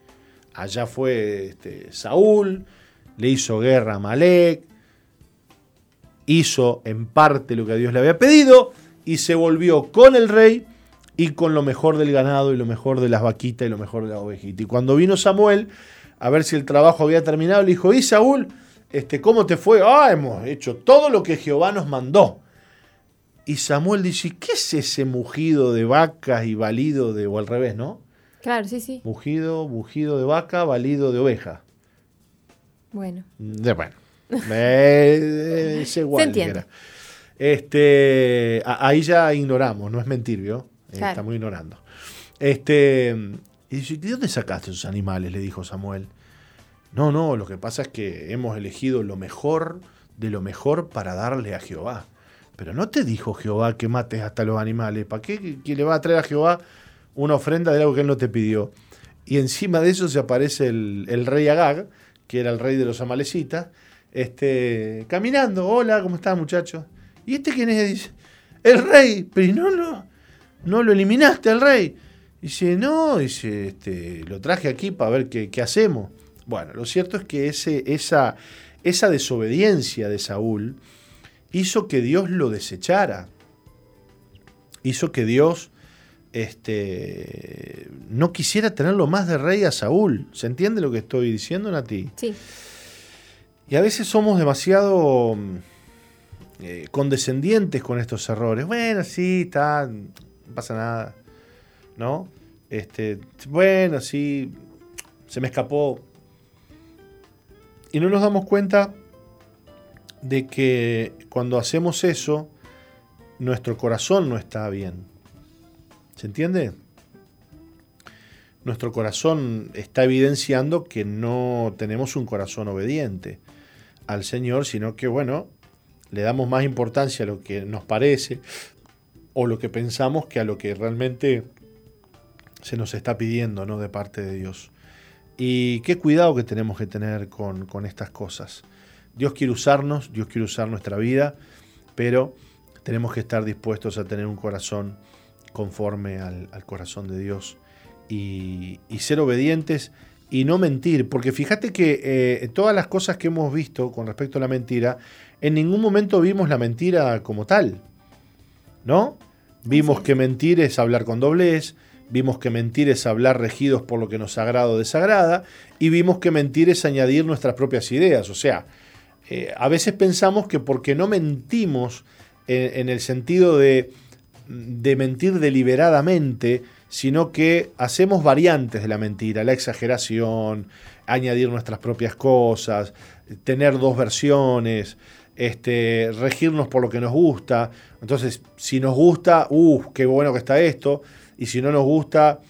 Allá fue este, Saúl, le hizo guerra a Malek, hizo en parte lo que a Dios le había pedido y se volvió con el rey y con lo mejor del ganado y lo mejor de las vaquitas y lo mejor de las ovejitas. Y cuando vino Samuel a ver si el trabajo había terminado, le dijo, ¿y Saúl? Este, ¿Cómo te fue? Ah, hemos hecho todo lo que Jehová nos mandó. Y Samuel dice, ¿qué es ese mugido de vacas y balido de, o al revés, ¿no? Claro, sí, sí. Mugido, mugido de vaca, balido de oveja. Bueno. De, bueno. es igual. Se Este, ahí ya ignoramos, no es mentir, ¿vio? Estamos ignorando. Este, y dice, ¿de dónde sacaste esos animales? Le dijo Samuel. No, no, lo que pasa es que hemos elegido lo mejor de lo mejor para darle a Jehová. Pero no te dijo Jehová que mates hasta los animales. ¿Para qué que le va a traer a Jehová una ofrenda de algo que él no te pidió? Y encima de eso se aparece el, rey Agag, que era el rey de los amalecitas, este, caminando. Hola, ¿cómo estás, muchacho? ¿Y este quién es? Dice, el rey. Pero no, no, no lo eliminaste al rey. Dice, no, dice, este, lo traje aquí para ver qué, qué hacemos. Bueno, lo cierto es que ese, esa, esa desobediencia de Saúl hizo que Dios lo desechara. Hizo que Dios este, no quisiera tenerlo más de rey a Saúl. ¿Se entiende lo que estoy diciendo, Nati? Sí. Y a veces somos demasiado eh, condescendientes con estos errores. Bueno, sí, está, no pasa nada. ¿No? Este, bueno, sí. se me escapó. Y no nos damos cuenta de que cuando hacemos eso, nuestro corazón no está bien. ¿Se entiende? Nuestro corazón está evidenciando que no tenemos un corazón obediente al Señor, sino que, bueno, le damos más importancia a lo que nos parece o lo que pensamos que a lo que realmente se nos está pidiendo ¿no? de parte de Dios. Y qué cuidado que tenemos que tener con, estas cosas. Dios quiere usarnos, Dios quiere usar nuestra vida, pero tenemos que estar dispuestos a tener un corazón conforme al, corazón de Dios y, ser obedientes y no mentir, porque fíjate que eh, todas las cosas que hemos visto con respecto a la mentira, en ningún momento vimos la mentira como tal, ¿no? Vimos que mentir es hablar con doblez, vimos que mentir es hablar regidos por lo que nos agrada o desagrada, y vimos que mentir es añadir nuestras propias ideas. O sea, eh, a veces pensamos que porque no mentimos en, el sentido de, de mentir deliberadamente, sino que hacemos variantes de la mentira, la exageración, añadir nuestras propias cosas, tener dos versiones, este, regirnos por lo que nos gusta. Entonces, si nos gusta, uff, qué bueno que está esto, y si no nos gusta,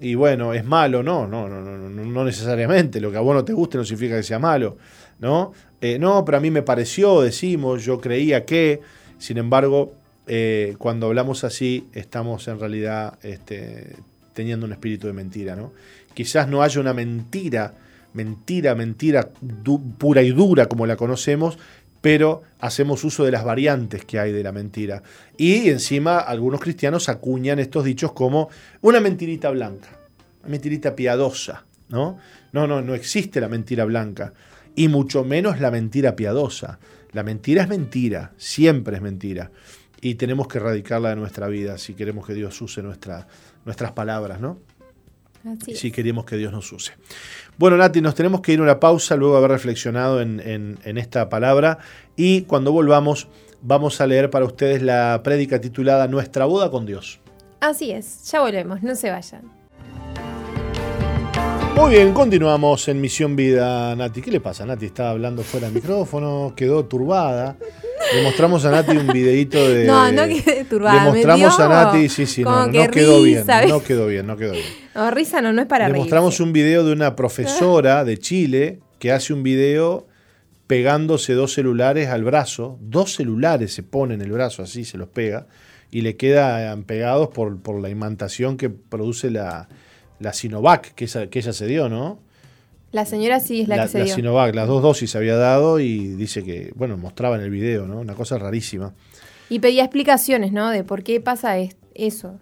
y bueno, es malo, no, no, no, no, no necesariamente. Lo que a vos no te guste no significa que sea malo, ¿no? Eh, no, pero a mí me pareció, decimos, yo creía que, sin embargo, eh, cuando hablamos así, estamos en realidad este, teniendo un espíritu de mentira, ¿no? Quizás no haya una mentira, mentira, mentira pura y dura como la conocemos, pero hacemos uso de las variantes que hay de la mentira. Y encima algunos cristianos acuñan estos dichos como una mentirita blanca, una mentirita piadosa, ¿no? No, no, no existe la mentira blanca, y mucho menos la mentira piadosa. La mentira es mentira, siempre es mentira, y tenemos que erradicarla de nuestra vida si queremos que Dios use nuestra, nuestras palabras, ¿no? si queremos que Dios nos use. Bueno, Nati, nos tenemos que ir a una pausa luego de haber reflexionado en, esta palabra y cuando volvamos vamos a leer para ustedes la prédica titulada Nuestra boda con Dios. Así es, ya volvemos, no se vayan. Muy bien, continuamos en Misión Vida, Nati. ¿Qué le pasa? Nati estaba hablando fuera del micrófono, quedó turbada. Le mostramos a Nati un videito de. No, no quedé turbada. Le mostramos a Nati, sí, sí, no, no quedó bien. No quedó bien, no quedó bien. No, risa no, no es para Le mostramos un video de una profesora de Chile que hace un video pegándose dos celulares al brazo. Dos celulares se pone en el brazo, así se los pega. Y le quedan pegados por, por la imantación que produce la, la Sinovac que, que ella se dio, ¿no? La señora sí es la, que se la Sinovac, las dos dosis se había dado y dice que, bueno, mostraba en el video, ¿no? Una cosa rarísima. Y pedía explicaciones, ¿no? De por qué pasa eso.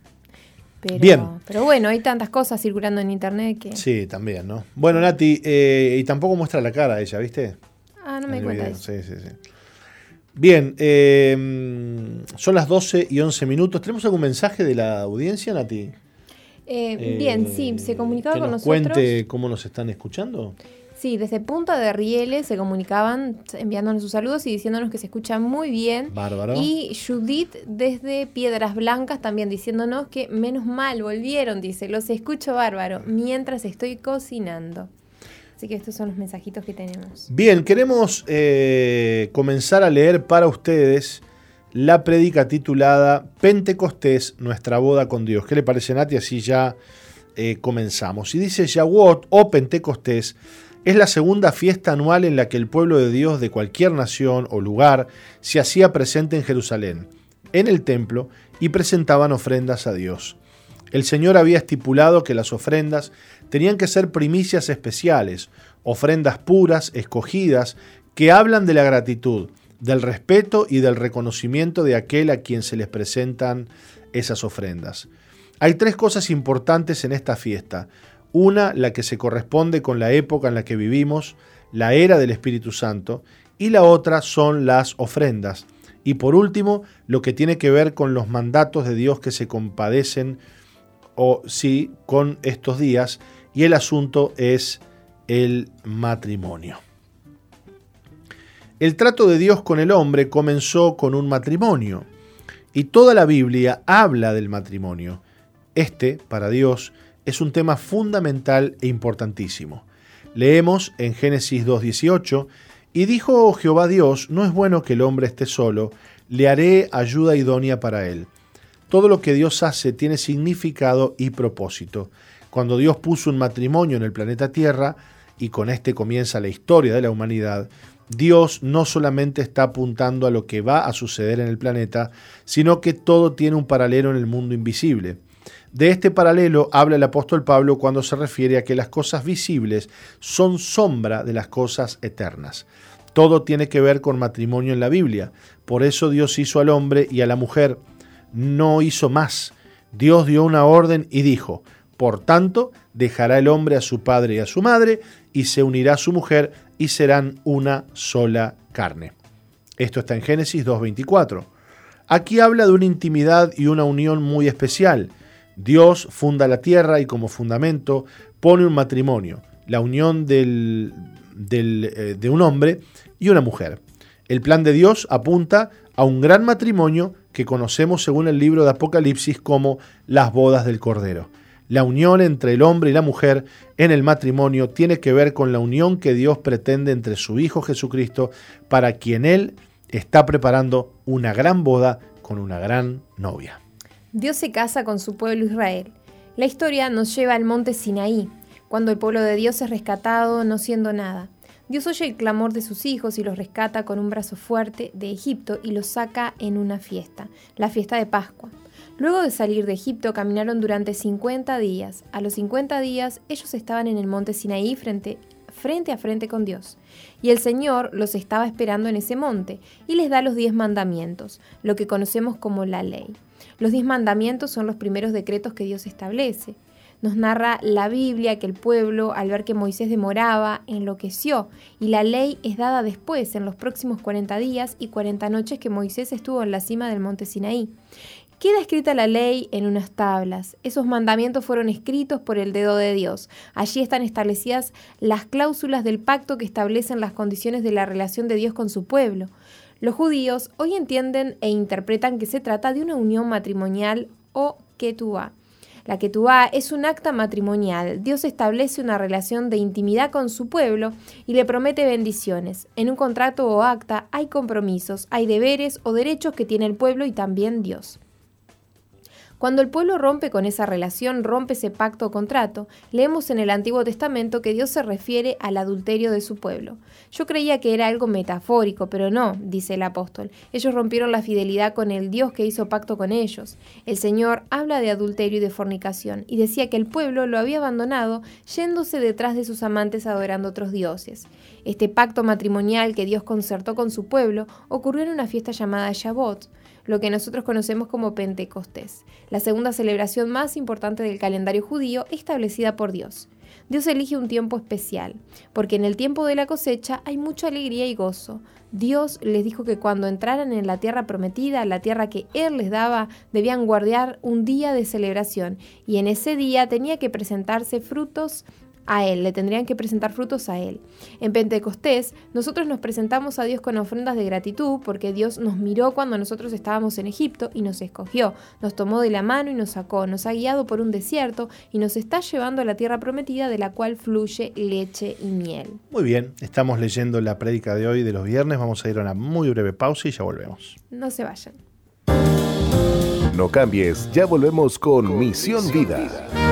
Pero, Bien. Pero bueno, hay tantas cosas circulando en internet que. Sí, también, ¿no? Bueno, Nati, eh, y tampoco muestra la cara ella, ¿viste? Ah, no me di cuenta eso. Sí, sí, sí. Bien, eh, son las 12 y 11 minutos. ¿Tenemos algún mensaje de la audiencia, Nati? Eh, bien, sí, se comunicaba con nos nosotros. cuente cómo nos están escuchando. Sí, desde Punta de Rieles se comunicaban enviándonos sus saludos y diciéndonos que se escucha muy bien. Bárbaro. Y Judith desde Piedras Blancas también diciéndonos que menos mal volvieron, dice, los escucho bárbaro mientras estoy cocinando. Así que estos son los mensajitos que tenemos. Bien, queremos eh, comenzar a leer para ustedes la prédica titulada Pentecostés, nuestra boda con Dios. ¿Qué le parece, Nati? Así ya eh, comenzamos. Y dice Yahweh o Pentecostés es la segunda fiesta anual en la que el pueblo de Dios de cualquier nación o lugar se hacía presente en Jerusalén, en el templo, y presentaban ofrendas a Dios. El Señor había estipulado que las ofrendas tenían que ser primicias especiales, ofrendas puras, escogidas, que hablan de la gratitud, del respeto y del reconocimiento de aquel a quien se les presentan esas ofrendas. Hay tres cosas importantes en esta fiesta. Una, la que se corresponde con la época en la que vivimos, la era del Espíritu Santo, y la otra son las ofrendas. Y por último, lo que tiene que ver con los mandatos de Dios que se compadecen o sí con estos días, y el asunto es el matrimonio. El trato de Dios con el hombre comenzó con un matrimonio, y toda la Biblia habla del matrimonio. Este, para Dios, es un tema fundamental e importantísimo. Leemos en Génesis 2.18, y dijo Jehová Dios, no es bueno que el hombre esté solo, le haré ayuda idónea para él. Todo lo que Dios hace tiene significado y propósito. Cuando Dios puso un matrimonio en el planeta Tierra, y con este comienza la historia de la humanidad, Dios no solamente está apuntando a lo que va a suceder en el planeta, sino que todo tiene un paralelo en el mundo invisible. De este paralelo habla el apóstol Pablo cuando se refiere a que las cosas visibles son sombra de las cosas eternas. Todo tiene que ver con matrimonio en la Biblia. Por eso Dios hizo al hombre y a la mujer. No hizo más. Dios dio una orden y dijo, por tanto, dejará el hombre a su padre y a su madre, y se unirá a su mujer, y serán una sola carne. Esto está en Génesis 2.24. Aquí habla de una intimidad y una unión muy especial. Dios funda la tierra y como fundamento pone un matrimonio, la unión del, eh, de un hombre y una mujer. El plan de Dios apunta a un gran matrimonio que conocemos según el libro de Apocalipsis como las bodas del Cordero. La unión entre el hombre y la mujer en el matrimonio tiene que ver con la unión que Dios pretende entre su Hijo Jesucristo, para quien Él está preparando una gran boda con una gran novia. Dios se casa con su pueblo Israel. La historia nos lleva al monte Sinaí, cuando el pueblo de Dios es rescatado no siendo nada. Dios oye el clamor de sus hijos y los rescata con un brazo fuerte de Egipto y los saca en una fiesta, la fiesta de Pascua. Luego de salir de Egipto caminaron durante 50 días. A los 50 días ellos estaban en el monte Sinaí frente, frente a frente con Dios. Y el Señor los estaba esperando en ese monte y les da los diez mandamientos, lo que conocemos como la ley. Los diez mandamientos son los primeros decretos que Dios establece. Nos narra la Biblia que el pueblo, al ver que Moisés demoraba, enloqueció, y la ley es dada después, en los próximos 40 días y 40 noches que Moisés estuvo en la cima del monte Sinaí. Queda escrita la ley en unas tablas. Esos mandamientos fueron escritos por el dedo de Dios. Allí están establecidas las cláusulas del pacto que establecen las condiciones de la relación de Dios con su pueblo. Los judíos hoy entienden e interpretan que se trata de una unión matrimonial o ketubá la va es un acta matrimonial. Dios establece una relación de intimidad con su pueblo y le promete bendiciones. En un contrato o acta hay compromisos, hay deberes o derechos que tiene el pueblo y también Dios. Cuando el pueblo rompe con esa relación, rompe ese pacto o contrato, leemos en el Antiguo Testamento que Dios se refiere al adulterio de su pueblo. Yo creía que era algo metafórico, pero no, dice el apóstol. Ellos rompieron la fidelidad con el Dios que hizo pacto con ellos. El Señor habla de adulterio y de fornicación, y decía que el pueblo lo había abandonado yéndose detrás de sus amantes adorando otros dioses. Este pacto matrimonial que Dios concertó con su pueblo ocurrió en una fiesta llamada Shabbat lo que nosotros conocemos como Pentecostés, la segunda celebración más importante del calendario judío establecida por Dios. Dios elige un tiempo especial, porque en el tiempo de la cosecha hay mucha alegría y gozo. Dios les dijo que cuando entraran en la tierra prometida, la tierra que Él les daba, debían guardar un día de celebración, y en ese día tenía que presentarse frutos a Él, le tendrían que presentar frutos a Él. En Pentecostés, nosotros nos presentamos a Dios con ofrendas de gratitud porque Dios nos miró cuando nosotros estábamos en Egipto y nos escogió, nos tomó de la mano y nos sacó, nos ha guiado por un desierto y nos está llevando a la tierra prometida de la cual fluye leche y miel. Muy bien, estamos leyendo la prédica de hoy de los viernes, vamos a ir a una muy breve pausa y ya volvemos. No se vayan. No cambies, ya volvemos con, Misión, Vida.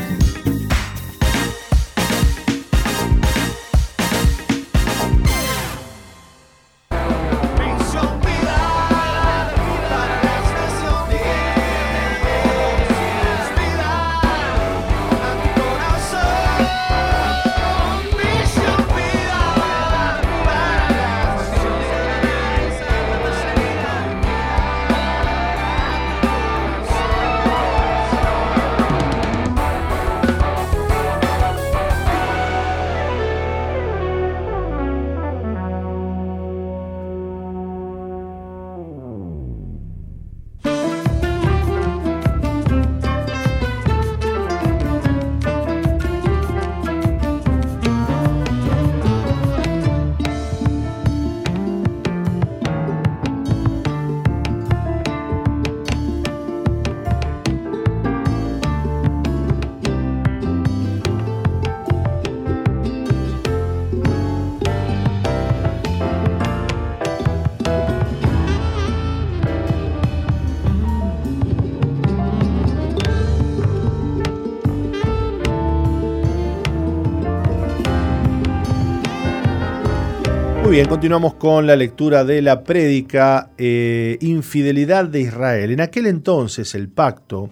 continuamos con la lectura de la prédica eh, Infidelidad de Israel. En aquel entonces el pacto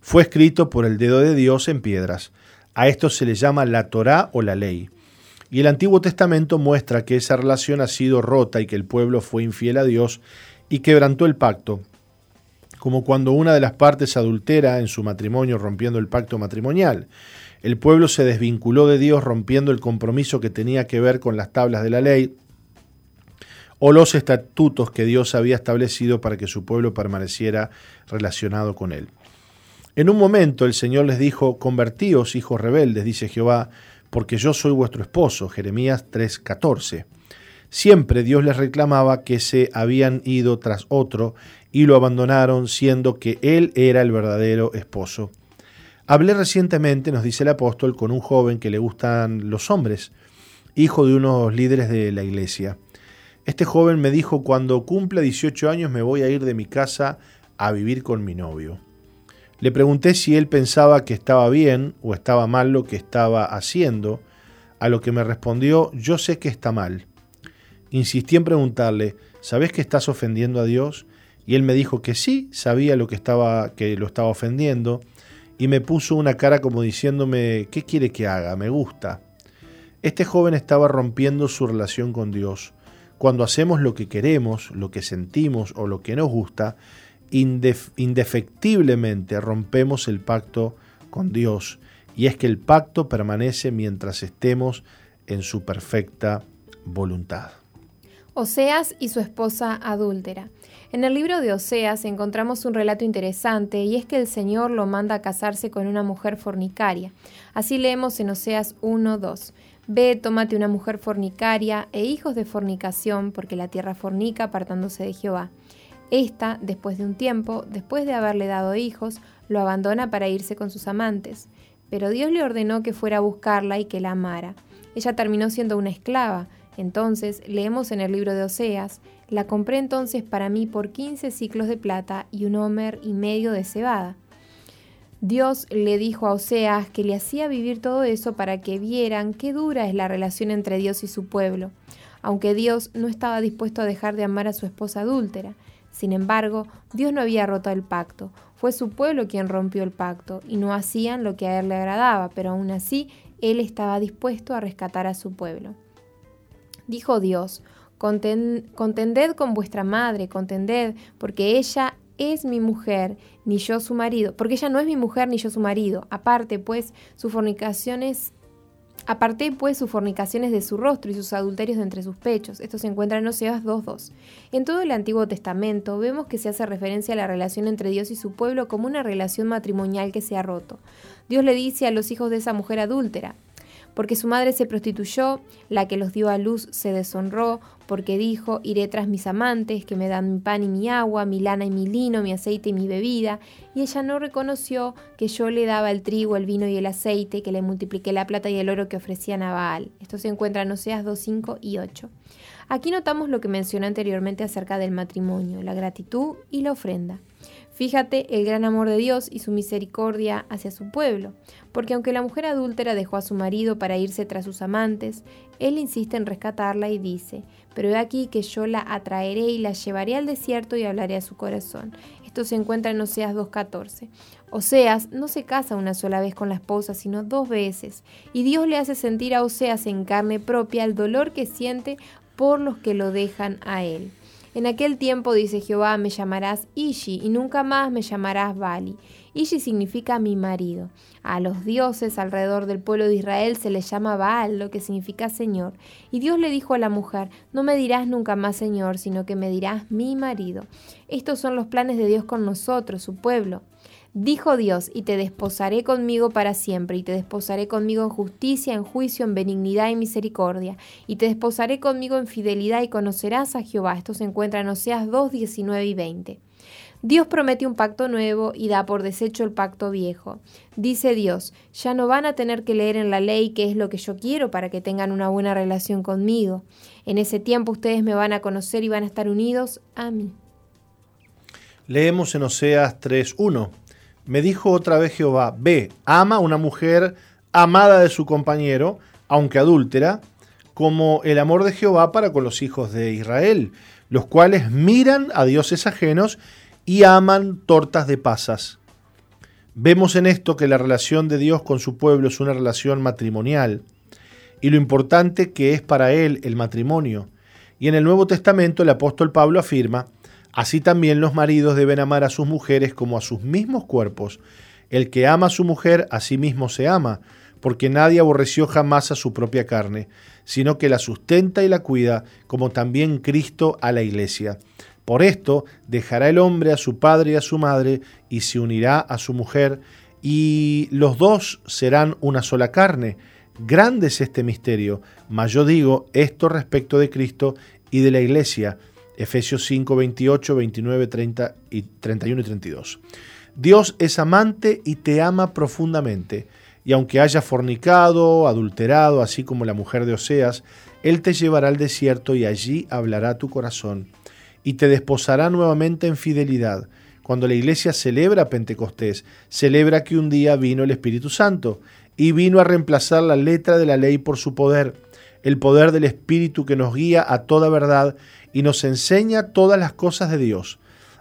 fue escrito por el dedo de Dios en piedras. A esto se le llama la Torá o la ley. Y el Antiguo Testamento muestra que esa relación ha sido rota y que el pueblo fue infiel a Dios y quebrantó el pacto, como cuando una de las partes adultera en su matrimonio rompiendo el pacto matrimonial. El pueblo se desvinculó de Dios rompiendo el compromiso que tenía que ver con las tablas de la ley o los estatutos que Dios había establecido para que su pueblo permaneciera relacionado con él. En un momento el Señor les dijo, convertíos, hijos rebeldes, dice Jehová, porque yo soy vuestro esposo. Jeremías 3:14. Siempre Dios les reclamaba que se habían ido tras otro y lo abandonaron siendo que Él era el verdadero esposo. Hablé recientemente, nos dice el apóstol, con un joven que le gustan los hombres, hijo de unos líderes de la iglesia. Este joven me dijo, cuando cumpla 18 años me voy a ir de mi casa a vivir con mi novio. Le pregunté si él pensaba que estaba bien o estaba mal lo que estaba haciendo, a lo que me respondió, yo sé que está mal. Insistí en preguntarle, ¿sabes que estás ofendiendo a Dios? Y él me dijo que sí, sabía lo que estaba que lo estaba ofendiendo y me puso una cara como diciéndome, ¿qué quiere que haga? Me gusta. Este joven estaba rompiendo su relación con Dios. Cuando hacemos lo que queremos, lo que sentimos o lo que nos gusta, indefectiblemente rompemos el pacto con Dios. Y es que el pacto permanece mientras estemos en su perfecta voluntad. Oseas y su esposa adúltera. En el libro de Oseas encontramos un relato interesante y es que el Señor lo manda a casarse con una mujer fornicaria. Así leemos en Oseas 1.2. Ve, tómate una mujer fornicaria e hijos de fornicación, porque la tierra fornica apartándose de Jehová. Esta, después de un tiempo, después de haberle dado hijos, lo abandona para irse con sus amantes. Pero Dios le ordenó que fuera a buscarla y que la amara. Ella terminó siendo una esclava. Entonces, leemos en el libro de Oseas, la compré entonces para mí por 15 ciclos de plata y un homer y medio de cebada. Dios le dijo a Oseas que le hacía vivir todo eso para que vieran qué dura es la relación entre Dios y su pueblo, aunque Dios no estaba dispuesto a dejar de amar a su esposa adúltera. Sin embargo, Dios no había roto el pacto, fue su pueblo quien rompió el pacto, y no hacían lo que a él le agradaba, pero aún así él estaba dispuesto a rescatar a su pueblo. Dijo Dios, contended con vuestra madre, contended, porque ella es mi mujer, ni yo su marido, porque ella no es mi mujer ni yo su marido. Aparte, pues, sus fornicaciones Aparté pues sus fornicaciones de su rostro y sus adulterios de entre sus pechos. Esto se encuentra en Oseas 2.2. En todo el Antiguo Testamento vemos que se hace referencia a la relación entre Dios y su pueblo como una relación matrimonial que se ha roto. Dios le dice a los hijos de esa mujer adúltera, porque su madre se prostituyó, la que los dio a luz se deshonró, porque dijo, iré tras mis amantes, que me dan mi pan y mi agua, mi lana y mi lino, mi aceite y mi bebida, y ella no reconoció que yo le daba el trigo, el vino y el aceite, que le multipliqué la plata y el oro que ofrecían a Baal. Esto se encuentra en Oseas 2, 5 y 8. Aquí notamos lo que mencioné anteriormente acerca del matrimonio, la gratitud y la ofrenda. Fíjate el gran amor de Dios y su misericordia hacia su pueblo, porque aunque la mujer adúltera dejó a su marido para irse tras sus amantes, él insiste en rescatarla y dice, pero he aquí que yo la atraeré y la llevaré al desierto y hablaré a su corazón. Esto se encuentra en Oseas 2.14. Oseas no se casa una sola vez con la esposa, sino dos veces, y Dios le hace sentir a Oseas en carne propia el dolor que siente por los que lo dejan a él. En aquel tiempo, dice Jehová, me llamarás Ishi y nunca más me llamarás Bali. Ishi significa mi marido. A los dioses alrededor del pueblo de Israel se les llama Baal, lo que significa Señor. Y Dios le dijo a la mujer, no me dirás nunca más Señor, sino que me dirás mi marido. Estos son los planes de Dios con nosotros, su pueblo. Dijo Dios, y te desposaré conmigo para siempre, y te desposaré conmigo en justicia, en juicio, en benignidad y misericordia, y te desposaré conmigo en fidelidad, y conocerás a Jehová. Esto se encuentra en Oseas 2, 19 y 20. Dios promete un pacto nuevo y da por desecho el pacto viejo. Dice Dios, ya no van a tener que leer en la ley qué es lo que yo quiero para que tengan una buena relación conmigo. En ese tiempo ustedes me van a conocer y van a estar unidos a mí. Leemos en Oseas 3.1. Me dijo otra vez Jehová, ve, ama a una mujer amada de su compañero, aunque adúltera, como el amor de Jehová para con los hijos de Israel, los cuales miran a dioses ajenos y aman tortas de pasas. Vemos en esto que la relación de Dios con su pueblo es una relación matrimonial y lo importante que es para él el matrimonio. Y en el Nuevo Testamento el apóstol Pablo afirma, así también los maridos deben amar a sus mujeres como a sus mismos cuerpos. El que ama a su mujer a sí mismo se ama, porque nadie aborreció jamás a su propia carne, sino que la sustenta y la cuida, como también Cristo a la iglesia. Por esto dejará el hombre a su padre y a su madre, y se unirá a su mujer, y los dos serán una sola carne. Grande es este misterio, mas yo digo esto respecto de Cristo y de la iglesia. Efesios 5, 28, 29, 30 y 31 y 32. Dios es amante y te ama profundamente y aunque haya fornicado, adulterado, así como la mujer de Oseas, Él te llevará al desierto y allí hablará tu corazón, y te desposará nuevamente en fidelidad. Cuando la iglesia celebra Pentecostés, celebra que un día vino el Espíritu Santo, y vino a reemplazar la letra de la ley por su poder, el poder del Espíritu que nos guía a toda verdad y nos enseña todas las cosas de Dios,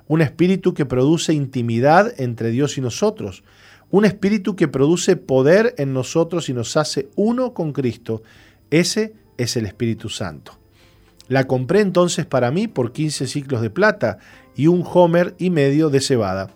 un Espíritu que produce intimidad entre Dios y nosotros, un espíritu que produce poder en nosotros y nos hace uno con Cristo. Ese es el Espíritu Santo. La compré entonces para mí por 15 ciclos de plata y un homer y medio de cebada.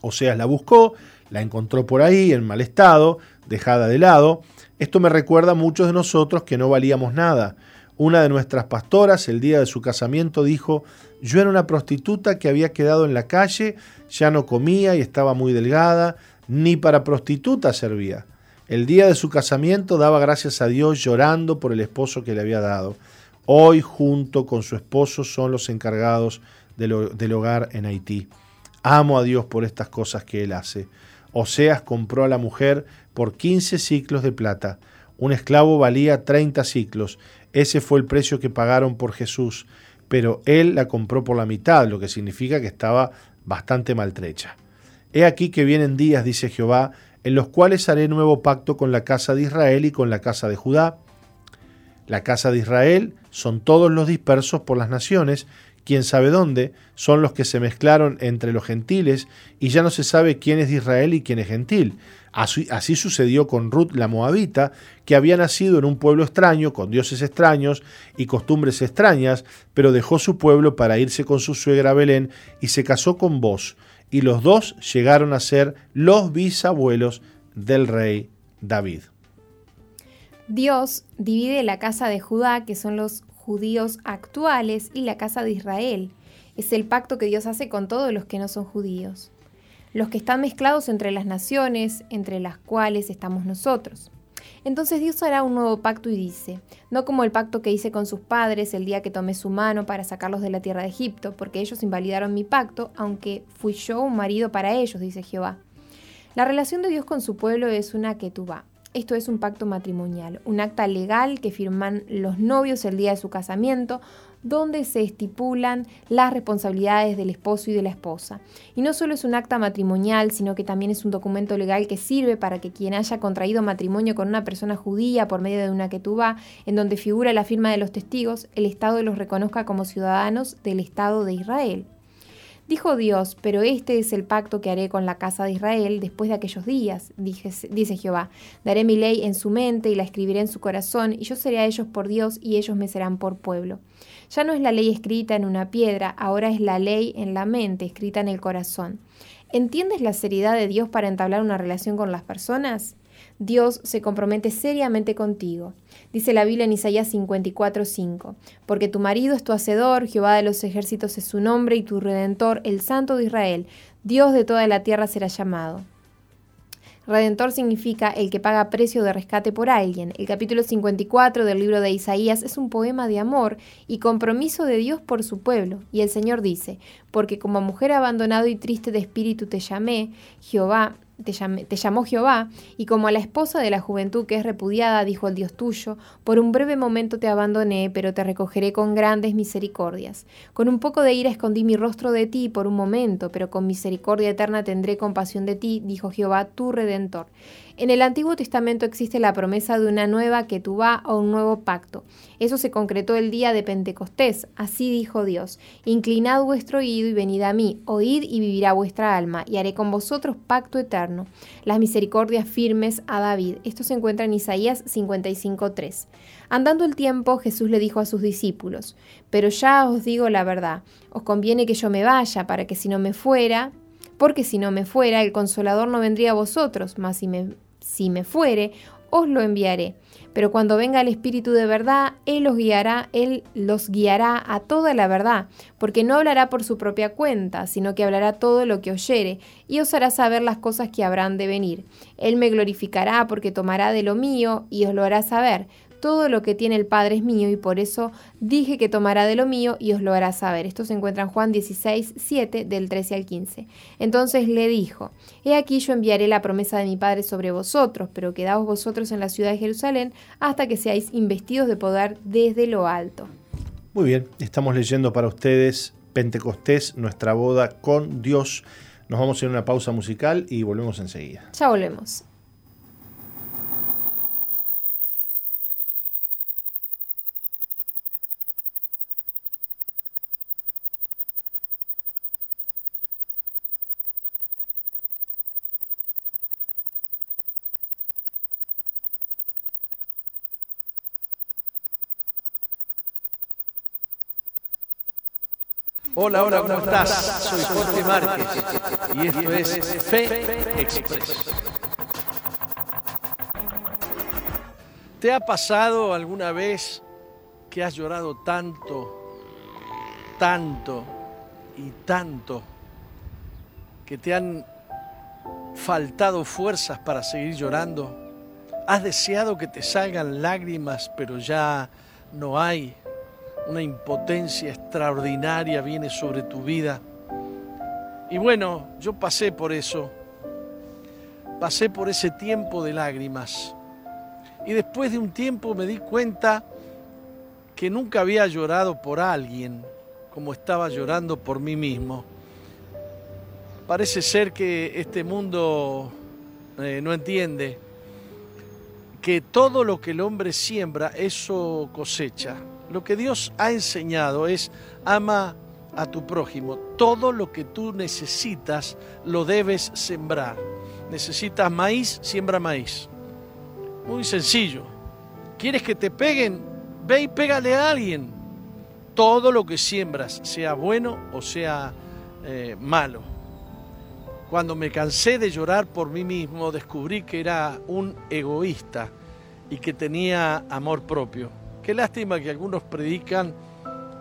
Oseas la buscó, la encontró por ahí en mal estado, dejada de lado. Esto me recuerda a muchos de nosotros que no valíamos nada. Una de nuestras pastoras, el día de su casamiento, dijo, yo era una prostituta que había quedado en la calle, ya no comía y estaba muy delgada, ni para prostituta servía. El día de su casamiento daba gracias a Dios llorando por el esposo que le había dado. Hoy junto con su esposo son los encargados del, hogar en Haití. Amo a Dios por estas cosas que Él hace. Oseas compró a la mujer por 15 ciclos de plata. Un esclavo valía 30 ciclos. Ese fue el precio que pagaron por Jesús. Pero Él la compró por la mitad, lo que significa que estaba bastante maltrecha. He aquí que vienen días, dice Jehová, en los cuales haré nuevo pacto con la casa de Israel y con la casa de Judá. La casa de Israel son todos los dispersos por las naciones, quién sabe dónde, son los que se mezclaron entre los gentiles y ya no se sabe quién es de Israel y quién es gentil. Así, sucedió con Ruth la Moabita, que había nacido en un pueblo extraño, con dioses extraños y costumbres extrañas, pero dejó su pueblo para irse con su suegra Belén y se casó con vos y los dos llegaron a ser los bisabuelos del rey David. Dios divide la casa de Judá, que son los judíos actuales, y la casa de Israel. Es el pacto que Dios hace con todos los que no son judíos, los que están mezclados entre las naciones, entre las cuales estamos nosotros. Entonces Dios hará un nuevo pacto y dice, no como el pacto que hice con sus padres el día que tomé su mano para sacarlos de la tierra de Egipto, porque ellos invalidaron mi pacto, aunque fui yo un marido para ellos, dice Jehová. La relación de Dios con su pueblo es una que tú va. Esto es un pacto matrimonial, un acta legal que firman los novios el día de su casamiento, donde se estipulan las responsabilidades del esposo y de la esposa. Y no solo es un acta matrimonial, sino que también es un documento legal que sirve para que quien haya contraído matrimonio con una persona judía por medio de una ketubá, en donde figura la firma de los testigos, el Estado los reconozca como ciudadanos del Estado de Israel. Dijo Dios, pero este es el pacto que haré con la casa de Israel después de aquellos días, dice Jehová. Daré mi ley en su mente y la escribiré en su corazón, y yo seré a ellos por Dios y ellos me serán por pueblo. Ya no es la ley escrita en una piedra, ahora es la ley en la mente, escrita en el corazón. ¿Entiendes la seriedad de Dios para entablar una relación con las personas? Dios se compromete seriamente contigo. Dice la Biblia en Isaías 54:5, porque tu marido es tu hacedor, Jehová de los ejércitos es su nombre y tu redentor, el Santo de Israel, Dios de toda la tierra será llamado. Redentor significa el que paga precio de rescate por alguien. El capítulo 54 del libro de Isaías es un poema de amor y compromiso de Dios por su pueblo. Y el Señor dice, porque como mujer abandonado y triste de espíritu te llamé, Jehová, te, llamó Jehová, y como a la esposa de la juventud que es repudiada, dijo el Dios tuyo, por un breve momento te abandoné, pero te recogeré con grandes misericordias. Con un poco de ira escondí mi rostro de ti por un momento, pero con misericordia eterna tendré compasión de ti, dijo Jehová tu redentor. En el Antiguo Testamento existe la promesa de una nueva que va o un nuevo pacto. Eso se concretó el día de Pentecostés. Así dijo Dios: Inclinad vuestro oído y venid a mí, oíd y vivirá vuestra alma, y haré con vosotros pacto eterno. Las misericordias firmes a David. Esto se encuentra en Isaías 55:3. Andando el tiempo, Jesús le dijo a sus discípulos: Pero ya os digo la verdad, os conviene que yo me vaya, para que si no me fuera, porque si no me fuera, el consolador no vendría a vosotros, mas si me si me fuere, os lo enviaré. Pero cuando venga el Espíritu de verdad, Él los guiará, Él los guiará a toda la verdad, porque no hablará por su propia cuenta, sino que hablará todo lo que oyere, y os hará saber las cosas que habrán de venir. Él me glorificará porque tomará de lo mío y os lo hará saber. Todo lo que tiene el Padre es mío y por eso dije que tomará de lo mío y os lo hará saber. Esto se encuentra en Juan 16, 7 del 13 al 15. Entonces le dijo, He aquí yo enviaré la promesa de mi Padre sobre vosotros, pero quedaos vosotros en la ciudad de Jerusalén hasta que seáis investidos de poder desde lo alto. Muy bien, estamos leyendo para ustedes Pentecostés, nuestra boda con Dios. Nos vamos a ir a una pausa musical y volvemos enseguida. Ya volvemos. Hola, hola, ¿cómo estás? Soy Jorge Márquez y esto es Fe Express. ¿Te ha pasado alguna vez que has llorado tanto, tanto y tanto que te han faltado fuerzas para seguir llorando? ¿Has deseado que te salgan lágrimas pero ya no hay? Una impotencia extraordinaria viene sobre tu vida. Y bueno, yo pasé por eso, pasé por ese tiempo de lágrimas. Y después de un tiempo me di cuenta que nunca había llorado por alguien como estaba llorando por mí mismo. Parece ser que este mundo eh, no entiende que todo lo que el hombre siembra, eso cosecha. Lo que Dios ha enseñado es ama a tu prójimo. Todo lo que tú necesitas lo debes sembrar. Necesitas maíz, siembra maíz. Muy sencillo. ¿Quieres que te peguen? Ve y pégale a alguien. Todo lo que siembras, sea bueno o sea eh, malo. Cuando me cansé de llorar por mí mismo, descubrí que era un egoísta y que tenía amor propio. Qué lástima que algunos predican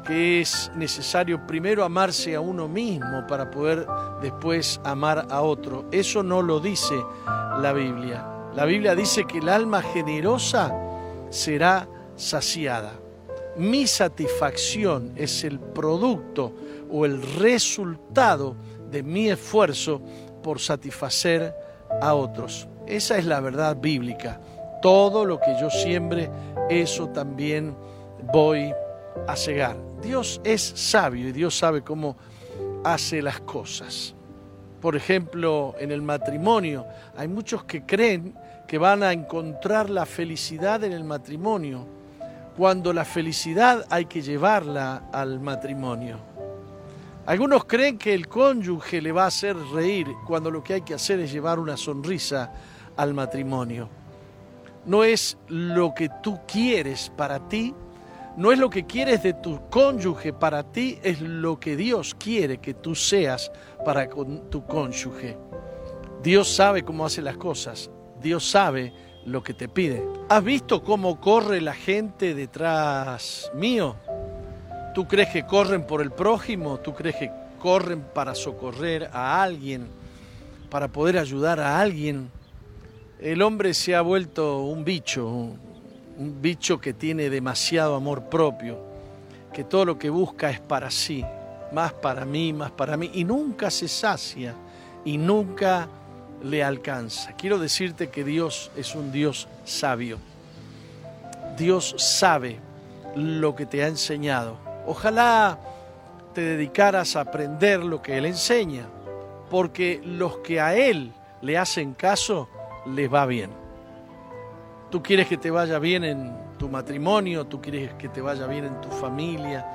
que es necesario primero amarse a uno mismo para poder después amar a otro. Eso no lo dice la Biblia. La Biblia dice que el alma generosa será saciada. Mi satisfacción es el producto o el resultado de mi esfuerzo por satisfacer a otros. Esa es la verdad bíblica. Todo lo que yo siembre, eso también voy a cegar. Dios es sabio y Dios sabe cómo hace las cosas. Por ejemplo, en el matrimonio, hay muchos que creen que van a encontrar la felicidad en el matrimonio, cuando la felicidad hay que llevarla al matrimonio. Algunos creen que el cónyuge le va a hacer reír cuando lo que hay que hacer es llevar una sonrisa al matrimonio no es lo que tú quieres para ti, no es lo que quieres de tu cónyuge para ti, es lo que Dios quiere que tú seas para tu cónyuge. Dios sabe cómo hace las cosas, Dios sabe lo que te pide. ¿Has visto cómo corre la gente detrás mío? ¿Tú crees que corren por el prójimo? ¿Tú crees que corren para socorrer a alguien? ¿Para poder ayudar a alguien? El hombre se ha vuelto un bicho, un bicho que tiene demasiado amor propio, que todo lo que busca es para sí, más para mí, más para mí, y nunca se sacia y nunca le alcanza. Quiero decirte que Dios es un Dios sabio. Dios sabe lo que te ha enseñado. Ojalá te dedicaras a aprender lo que Él enseña, porque los que a Él le hacen caso, les va bien. Tú quieres que te vaya bien en tu matrimonio, tú quieres que te vaya bien en tu familia.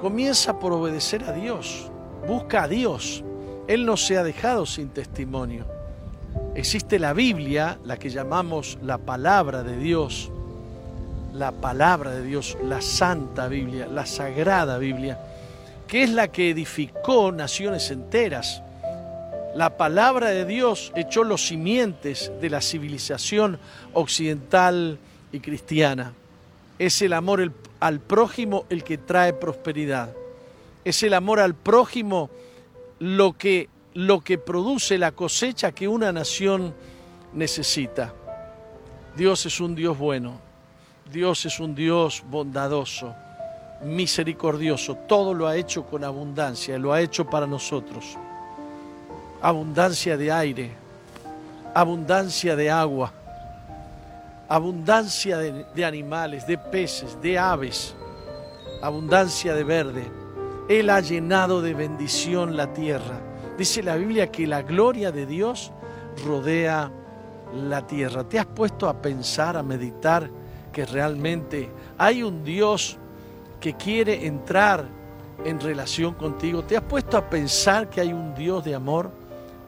Comienza por obedecer a Dios, busca a Dios. Él no se ha dejado sin testimonio. Existe la Biblia, la que llamamos la palabra de Dios, la palabra de Dios, la santa Biblia, la sagrada Biblia, que es la que edificó naciones enteras la palabra de Dios echó los simientes de la civilización occidental y cristiana. Es el amor al prójimo el que trae prosperidad. Es el amor al prójimo lo que, lo que produce la cosecha que una nación necesita. Dios es un Dios bueno. Dios es un Dios bondadoso, misericordioso. Todo lo ha hecho con abundancia, lo ha hecho para nosotros abundancia de aire, abundancia de agua, abundancia de, animales, de peces, de aves, abundancia de verde. Él ha llenado de bendición la tierra. Dice la Biblia que la gloria de Dios rodea la tierra. ¿Te has puesto a pensar, a meditar que realmente hay un Dios que quiere entrar en relación contigo? ¿Te has puesto a pensar que hay un Dios de amor?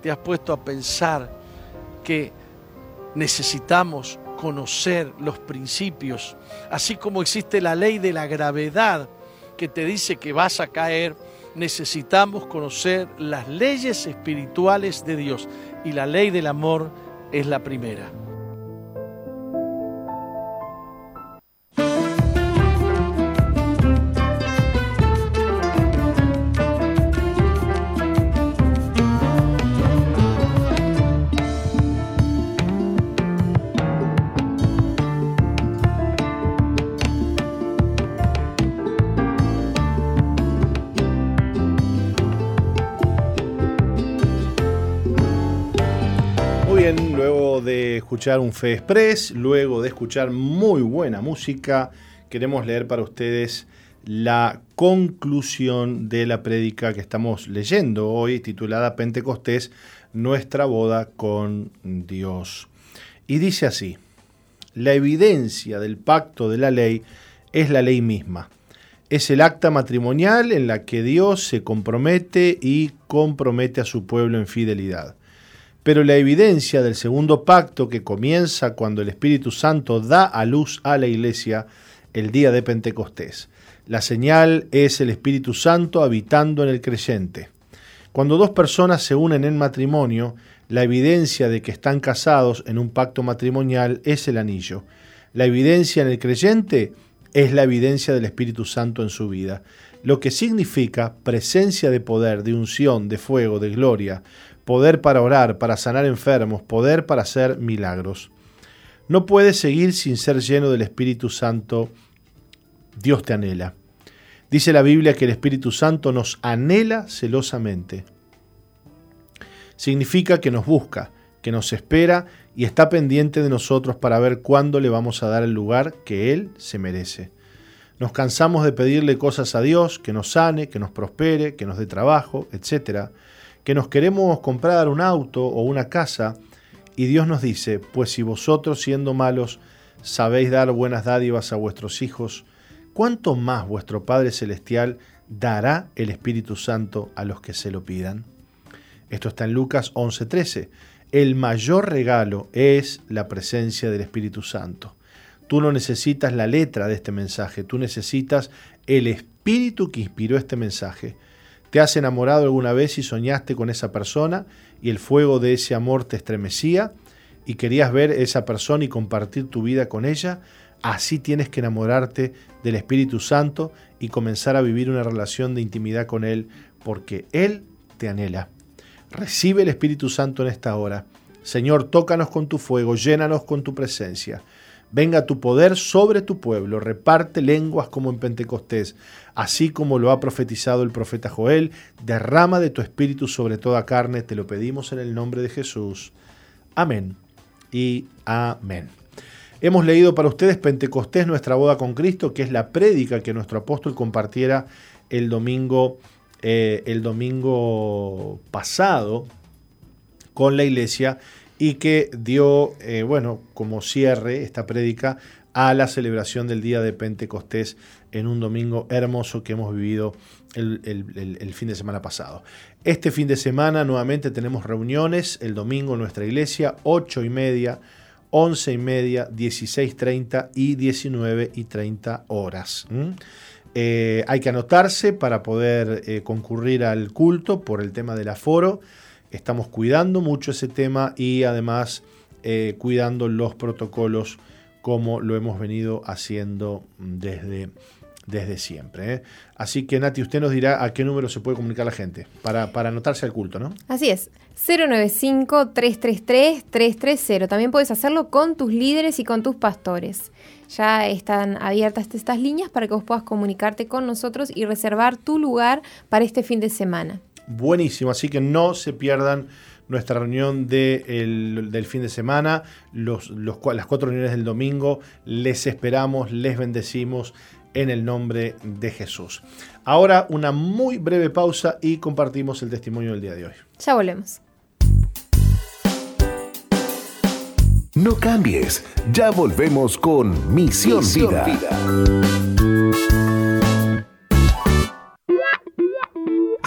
Te has puesto a pensar que necesitamos conocer los principios, así como existe la ley de la gravedad que te dice que vas a caer, necesitamos conocer las leyes espirituales de Dios y la ley del amor es la primera. Un Fe Express, luego de escuchar muy buena música, queremos leer para ustedes la conclusión de la prédica que estamos leyendo hoy, titulada Pentecostés, nuestra boda con Dios. Y dice así, la evidencia del pacto de la ley es la ley misma. Es el acta matrimonial en la que Dios se compromete y compromete a su pueblo en fidelidad. Pero la evidencia del segundo pacto que comienza cuando el Espíritu Santo da a luz a la iglesia el día de Pentecostés. La señal es el Espíritu Santo habitando en el creyente. Cuando dos personas se unen en matrimonio, la evidencia de que están casados en un pacto matrimonial es el anillo. La evidencia en el creyente es la evidencia del Espíritu Santo en su vida, lo que significa presencia de poder, de unción, de fuego, de gloria, poder para orar, para sanar enfermos, poder para hacer milagros. No puedes seguir sin ser lleno del Espíritu Santo. Dios te anhela. Dice la Biblia que el Espíritu Santo nos anhela celosamente. Significa que nos busca, que nos espera y está pendiente de nosotros para ver cuándo le vamos a dar el lugar que Él se merece. Nos cansamos de pedirle cosas a Dios, que nos sane, que nos prospere, que nos dé trabajo, etc que nos queremos comprar un auto o una casa y Dios nos dice, pues si vosotros siendo malos sabéis dar buenas dádivas a vuestros hijos, ¿cuánto más vuestro Padre Celestial dará el Espíritu Santo a los que se lo pidan? Esto está en Lucas 11:13. El mayor regalo es la presencia del Espíritu Santo. Tú no necesitas la letra de este mensaje, tú necesitas el Espíritu que inspiró este mensaje. ¿Te has enamorado alguna vez y soñaste con esa persona y el fuego de ese amor te estremecía y querías ver esa persona y compartir tu vida con ella? Así tienes que enamorarte del Espíritu Santo y comenzar a vivir una relación de intimidad con Él porque Él te anhela. Recibe el Espíritu Santo en esta hora. Señor, tócanos con tu fuego, llénanos con tu presencia. Venga tu poder sobre tu pueblo, reparte lenguas como en Pentecostés, así como lo ha profetizado el profeta Joel, derrama de tu espíritu sobre toda carne, te lo pedimos en el nombre de Jesús. Amén y amén. Hemos leído para ustedes Pentecostés, nuestra boda con Cristo, que es la prédica que nuestro apóstol compartiera el domingo, eh, el domingo pasado con la iglesia y que dio, eh, bueno, como cierre esta prédica a la celebración del día de Pentecostés en un domingo hermoso que hemos vivido el, fin de semana pasado. Este fin de semana nuevamente tenemos reuniones, el domingo en nuestra iglesia, 8 y media, 11 y media, 16.30 y 19 y 30 horas. Eh, hay que anotarse para poder eh, concurrir al culto por el tema del aforo. Estamos cuidando mucho ese tema y además eh, cuidando los protocolos como lo hemos venido haciendo desde desde siempre. ¿eh? Así que Nati, usted nos dirá a qué número se puede comunicar la gente para, para anotarse al culto, ¿no? Así es, 095-333-330. También puedes hacerlo con tus líderes y con tus pastores. Ya están abiertas estas líneas para que vos puedas comunicarte con nosotros y reservar tu lugar para este fin de semana. Buenísimo, así que no se pierdan nuestra reunión del fin de semana, los, los, las cuatro reuniones del domingo. Les esperamos, les bendecimos en el nombre de Jesús. Ahora una muy breve pausa y compartimos el testimonio del día de hoy. Ya volvemos. No cambies, ya volvemos con Misión, Vida.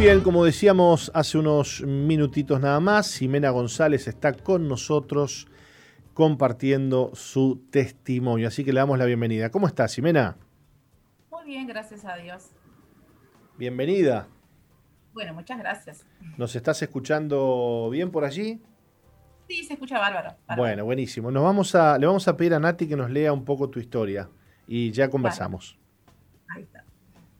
Bien, como decíamos hace unos minutitos nada más, Ximena González está con nosotros compartiendo su testimonio. Así que le damos la bienvenida. ¿Cómo estás, Ximena? Muy bien, gracias a Dios. Bienvenida. Bueno, muchas gracias. ¿Nos estás escuchando bien por allí? Sí, se escucha bárbaro. Bueno, buenísimo. Nos vamos a, le vamos a pedir a Nati que nos lea un poco tu historia y ya conversamos. Ahí está.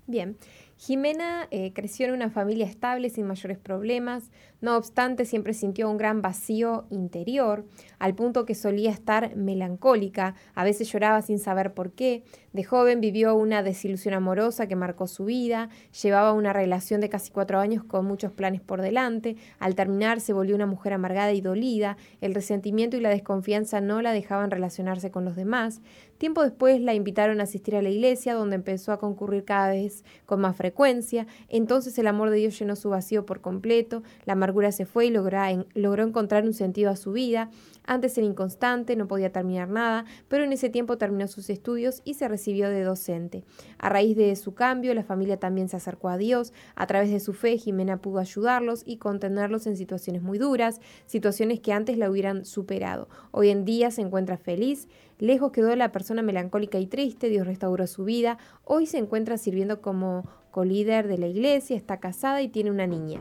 Bien. Jimena eh, creció en una familia estable sin mayores problemas, no obstante siempre sintió un gran vacío interior, al punto que solía estar melancólica, a veces lloraba sin saber por qué, de joven vivió una desilusión amorosa que marcó su vida, llevaba una relación de casi cuatro años con muchos planes por delante, al terminar se volvió una mujer amargada y dolida, el resentimiento y la desconfianza no la dejaban relacionarse con los demás, Tiempo después la invitaron a asistir a la iglesia, donde empezó a concurrir cada vez con más frecuencia. Entonces el amor de Dios llenó su vacío por completo, la amargura se fue y logró, encontrar un sentido a su vida. Antes era inconstante, no podía terminar nada, pero en ese tiempo terminó sus estudios y se recibió de docente. A raíz de su cambio, la familia también se acercó a Dios. A través de su fe, Jimena pudo ayudarlos y contenerlos en situaciones muy duras, situaciones que antes la hubieran superado. Hoy en día se encuentra feliz, lejos quedó la persona melancólica y triste, Dios restauró su vida. Hoy se encuentra sirviendo como colíder de la iglesia, está casada y tiene una niña.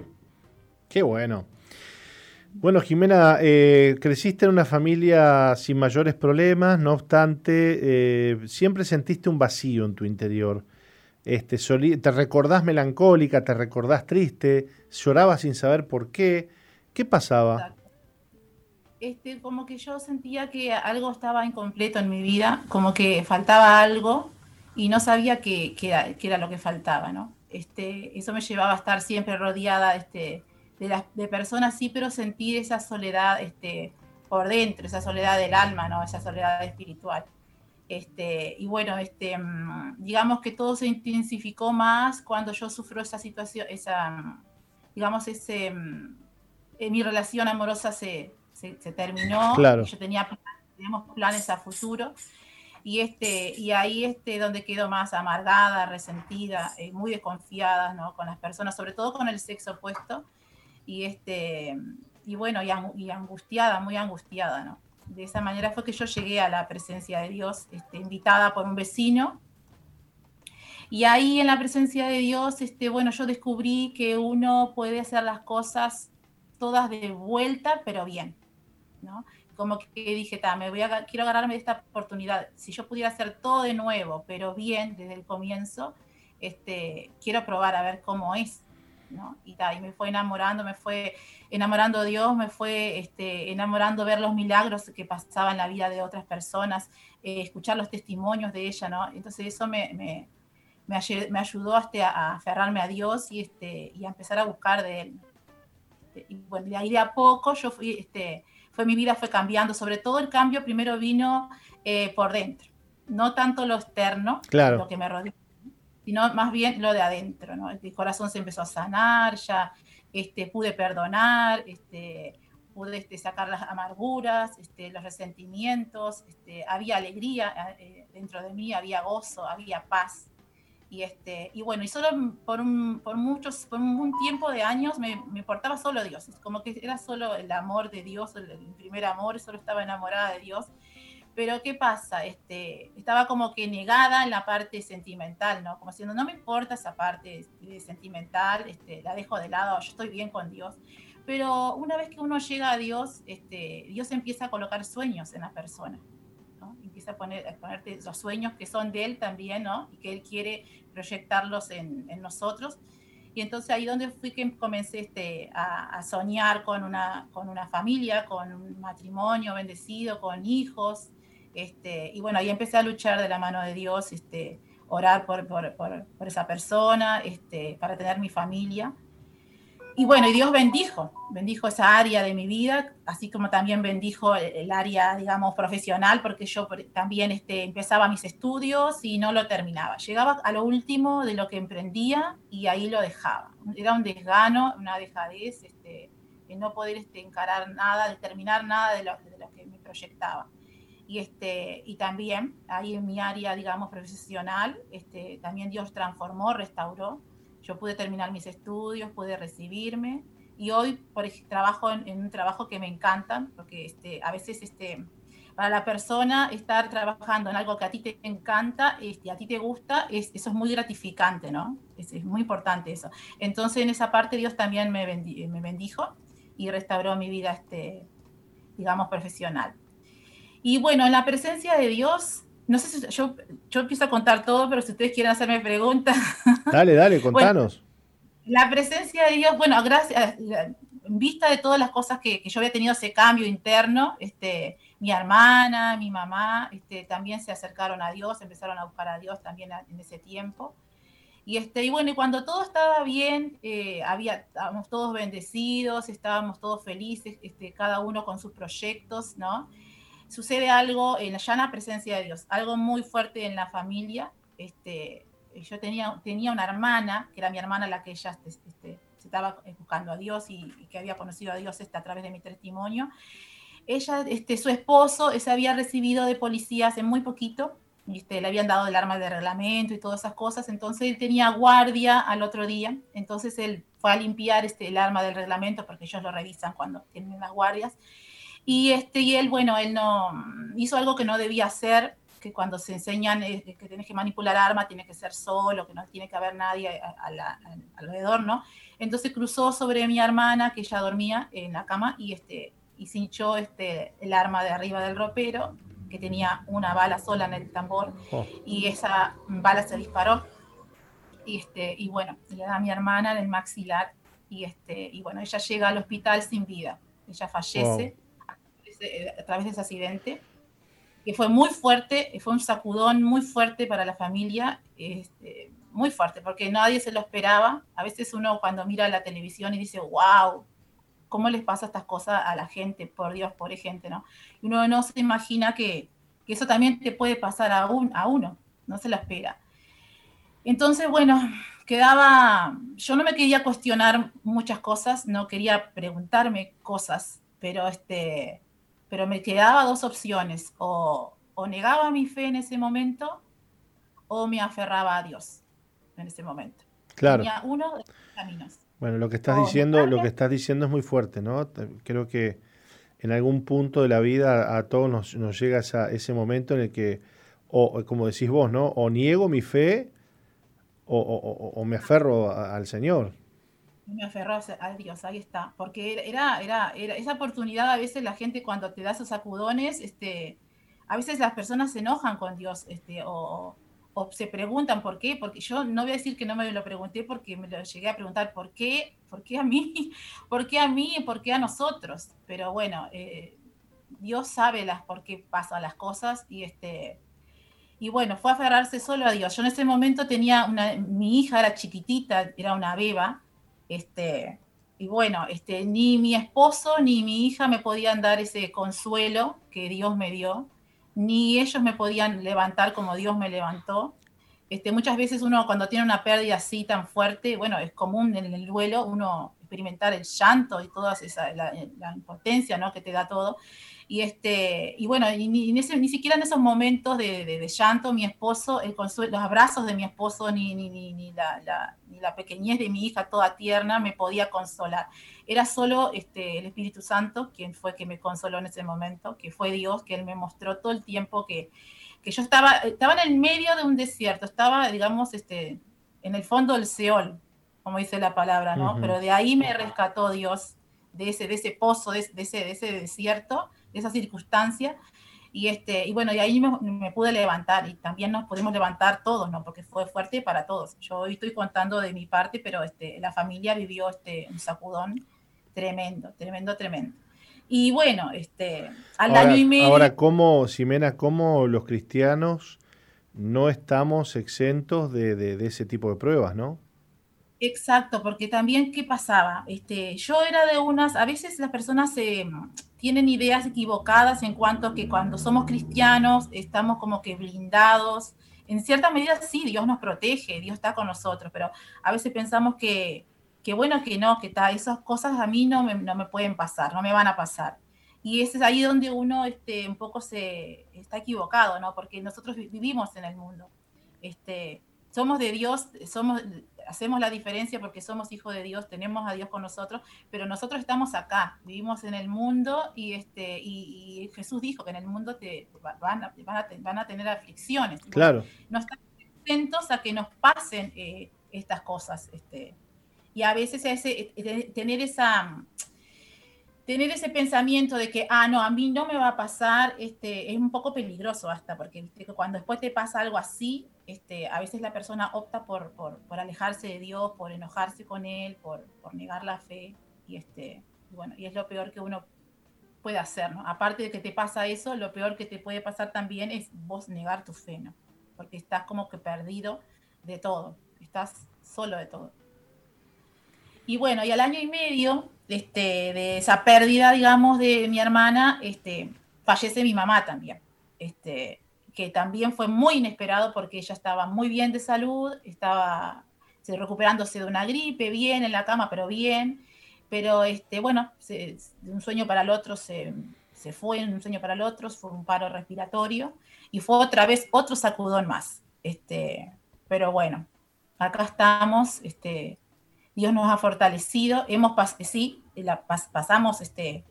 Qué bueno. Bueno, Jimena, eh, creciste en una familia sin mayores problemas, no obstante, eh, siempre sentiste un vacío en tu interior. Este, ¿Te recordás melancólica, te recordás triste, llorabas sin saber por qué? ¿Qué pasaba? Este, como que yo sentía que algo estaba incompleto en mi vida, como que faltaba algo y no sabía qué, era, lo que faltaba, ¿no? Este, eso me llevaba a estar siempre rodeada este, de, de personas, sí, pero sentir esa soledad este, por dentro, esa soledad del alma, ¿no? Esa soledad espiritual. Este, y bueno, este, mm, digamos que todo se intensificó más cuando yo sufro esa situación, esa, digamos, ese, mm, mi relación amorosa se, se, terminó. Claro. Yo tenía teníamos planes a futuro. Y, este, y ahí este, donde quedo más amargada, resentida, eh, muy desconfiada ¿no? con las personas, sobre todo con el sexo opuesto. Y, este, y bueno, y, angustiada, muy angustiada. ¿no? De esa manera fue que yo llegué a la presencia de Dios, este, invitada por un vecino. Y ahí en la presencia de Dios, este, bueno, yo descubrí que uno puede hacer las cosas todas de vuelta, pero bien. ¿no? como que dije, me voy a, quiero agarrarme de esta oportunidad. Si yo pudiera hacer todo de nuevo, pero bien desde el comienzo, este, quiero probar a ver cómo es. ¿No? Y, y me fue enamorando, me fue enamorando Dios, me fue este, enamorando ver los milagros que pasaban en la vida de otras personas, eh, escuchar los testimonios de ella, ¿no? Entonces eso me, me, me, ayudó este, a aferrarme a Dios y, este, y a empezar a buscar de Él. Y bueno, de ahí de a poco yo fui, este, fue mi vida fue cambiando, sobre todo el cambio primero vino eh, por dentro, no tanto lo externo, lo que me rodeó, sino más bien lo de adentro, ¿no? El corazón se empezó a sanar, ya este, pude perdonar, este, pude este, sacar las amarguras, este, los resentimientos, este, había alegría eh, dentro de mí, había gozo, había paz. Y, este, y bueno, y solo por, un, por muchos, por un tiempo de años me, me importaba solo Dios, como que era solo el amor de Dios, el, primer amor, solo estaba enamorada de Dios. Pero ¿qué pasa? Este, estaba como que negada en la parte sentimental, ¿no? Como diciendo, no me importa esa parte sentimental, este, la dejo de lado, yo estoy bien con Dios. Pero una vez que uno llega a Dios, este, Dios empieza a colocar sueños en la persona empieza a, poner, a ponerte los sueños que son de él también, ¿no? Y que él quiere proyectarlos en, en nosotros. Y entonces ahí donde fui que comencé este, a, soñar con una, con una familia, con un matrimonio bendecido, con hijos. Este, y bueno, ahí empecé a luchar de la mano de Dios, este, orar por, por, por, esa persona, este, para tener mi familia. Y bueno, y Dios bendijo, bendijo esa área de mi vida, así como también bendijo el, área, digamos, profesional, porque yo también este, empezaba mis estudios y no lo terminaba. Llegaba a lo último de lo que emprendía y ahí lo dejaba. Era un desgano, una dejadez, este, de no poder este, encarar nada, de terminar nada de lo, de lo que me proyectaba. Y, este, y también ahí en mi área, digamos, profesional, este, también Dios transformó, restauró yo pude terminar mis estudios, pude recibirme y hoy trabajo en, un trabajo que me encanta, porque este, a veces este, para la persona estar trabajando en algo que a ti te encanta y este, a ti te gusta, es, eso es muy gratificante, ¿no? Es, es, muy importante eso. Entonces en esa parte Dios también me, me bendijo y restauró mi vida, este, digamos, profesional. Y bueno, en la presencia de Dios, no sé si yo, yo empiezo a contar todo, pero si ustedes quieren hacerme preguntas. Dale, dale, contanos. la presencia de Dios, bueno, gracias, en vista de todas las cosas que, yo había tenido ese cambio interno, este, mi hermana, mi mamá, este, también se acercaron a Dios, empezaron a buscar a Dios también en ese tiempo. Y, este, y bueno, y cuando todo estaba bien, eh, había, estábamos todos bendecidos, estábamos todos felices, este, cada uno con sus proyectos, ¿no? Sucede algo en la llana presencia de Dios, algo muy fuerte en la familia. Este, yo tenía, tenía una hermana, que era mi hermana la que ella este, este se estaba buscando a Dios y, que había conocido a Dios este, a través de mi testimonio. Ella, este, su esposo, se había recibido de policía hace muy poquito, este, le habían dado el arma de reglamento y todas esas cosas, entonces él tenía guardia al otro día, entonces él fue a limpiar este, el arma del reglamento porque ellos lo revisan cuando tienen las guardias y, este, y él, bueno, él no hizo algo que no debía hacer, que cuando se enseñan eh, que tienes que manipular armas, tiene que ser solo, que no tiene que haber nadie alrededor, ¿no? Entonces cruzó sobre mi hermana, que ella dormía en la cama, y, este, y cinchó este, el arma de arriba del ropero, que tenía una bala sola en el tambor, oh. y esa bala se disparó. Y, este, y bueno, le da a mi hermana en el maxilar, y, este, y bueno, ella llega al hospital sin vida. Ella fallece a través de ese accidente, que fue muy fuerte, fue un sacudón muy fuerte para la familia, este, muy fuerte, porque nadie se lo esperaba. A veces uno cuando mira la televisión y dice, wow, ¿cómo les pasa estas cosas a la gente? Por Dios, por gente, ¿no? Uno no se imagina que, que eso también te puede pasar a, un, a uno, no se lo espera. Entonces, bueno, quedaba, yo no me quería cuestionar muchas cosas, no quería preguntarme cosas, pero este, pero me quedaba dos opciones, o, o negaba mi fe en ese momento o me aferraba a Dios en ese momento. Claro. Tenía uno de los caminos. Bueno, lo que estás diciendo, lo que estás diciendo es muy fuerte, ¿no? Creo que en algún punto de la vida a todos nos, llega ese momento en el que, o como decís vos, ¿no? O niego mi fe o, me aferro al Señor. Me aferro a Dios, ahí está. Porque era, era, era, esa oportunidad, a veces la gente cuando te da esos sacudones, este, a veces las personas se enojan con Dios, este, o, o se preguntan por qué, porque yo no voy a decir que no me lo pregunté porque me lo llegué a preguntar por qué, por qué a mí, por qué a mí y por qué a nosotros. Pero bueno, eh, Dios sabe las por qué pasan las cosas y este y bueno, fue aferrarse solo a Dios. Yo en ese momento tenía una, mi hija era chiquitita, era una beba, este, y bueno, este, ni mi esposo ni mi hija me podían dar ese consuelo que Dios me dio ni ellos me podían levantar como Dios me levantó. Este, muchas veces uno cuando tiene una pérdida así tan fuerte, bueno, es común en el duelo uno experimentar el llanto y toda esa, la, impotencia ¿no? que te da todo. Y, este, y bueno, ni, ni, siquiera en esos momentos de, llanto, mi esposo, el los abrazos de mi esposo, ni, ni, ni la, la, pequeñez de mi hija toda tierna me podía consolar. Era solo este, el Espíritu Santo quien fue que me consoló en ese momento, que fue Dios, que Él me mostró todo el tiempo que, que yo estaba, estaba en el medio de un desierto, estaba, digamos, este, en el fondo del Seol, como dice la palabra, ¿no? Pero de ahí me rescató Dios, de ese, de ese pozo, de, ese, de ese desierto, de esa circunstancia. Y, este, y bueno, y ahí me, pude levantar y también nos pudimos levantar todos, ¿no? Porque fue fuerte para todos. Yo hoy estoy contando de mi parte, pero este, la familia vivió este, un sacudón tremendo, tremendo, tremendo. Y bueno, este, al año y medio... Ahora, ¿cómo, Ximena, cómo los cristianos no estamos exentos de, de, de ese tipo de pruebas, no? Exacto, porque también, ¿qué pasaba? Este, yo era de unas, a veces las personas se tienen ideas equivocadas en cuanto a que cuando somos cristianos estamos como que blindados. En cierta medida sí, Dios nos protege, Dios está con nosotros, pero a veces pensamos que, que bueno, que no, que ta, esas cosas a mí no me, no me pueden pasar, no me van a pasar. Y ese es ahí donde uno este, un poco se está equivocado, ¿no? Porque nosotros vivimos en el mundo. Este, somos de Dios, somos, hacemos la diferencia porque somos hijos de Dios, tenemos a Dios con nosotros, pero nosotros estamos acá, vivimos en el mundo y, este, y, Jesús dijo que en el mundo te, van, a, van, a, tener aflicciones. Claro. No estamos atentos a que nos pasen eh, estas cosas. Este, y a veces ese, eh, tener esa tener ese pensamiento de que, ah, no, a mí no me va a pasar, este, es un poco peligroso hasta, porque cuando después te pasa algo así, este, a veces la persona opta por, por, alejarse de Dios, por enojarse con Él, por, por negar la fe, y, este, bueno, y es lo peor que uno puede hacer, ¿no? Aparte de que te pasa eso, lo peor que te puede pasar también es vos negar tu fe, ¿no? Porque estás como que perdido de todo, estás solo de todo. Y bueno, y al año y medio este, de esa pérdida, digamos, de mi hermana, este, fallece mi mamá también. Este, que también fue muy inesperado porque ella estaba muy bien de salud, estaba recuperándose de una gripe, bien en la cama, pero bien. Pero este, bueno, de un sueño para el otro se, se fue, de un sueño para el otro, fue un paro respiratorio y fue otra vez otro sacudón más. Este, pero bueno, acá estamos, este, Dios nos ha fortalecido, hemos sí, la, pasamos este,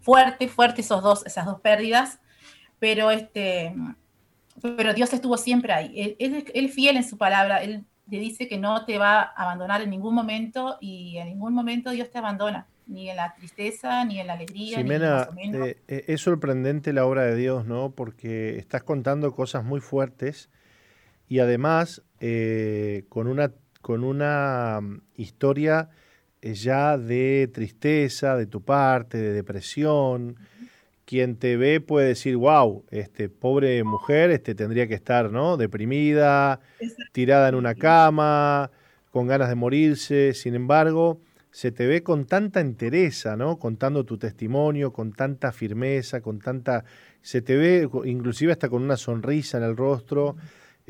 fuerte, fuerte esos dos, esas dos pérdidas, pero, este, pero Dios estuvo siempre ahí. Él, es fiel en su palabra, Él le dice que no te va a abandonar en ningún momento y en ningún momento Dios te abandona, ni en la tristeza, ni en la alegría. Ximena, ni eh, eh, es sorprendente la obra de Dios, ¿no? Porque estás contando cosas muy fuertes y además eh, con una con una mm, historia eh, ya de tristeza de tu parte, de depresión. Quien te ve puede decir, wow, este pobre mujer este, tendría que estar ¿no? deprimida, tirada en una cama, con ganas de morirse. Sin embargo, se te ve con tanta entereza, ¿no? Contando tu testimonio, con tanta firmeza, con tanta. Se te ve inclusive hasta con una sonrisa en el rostro.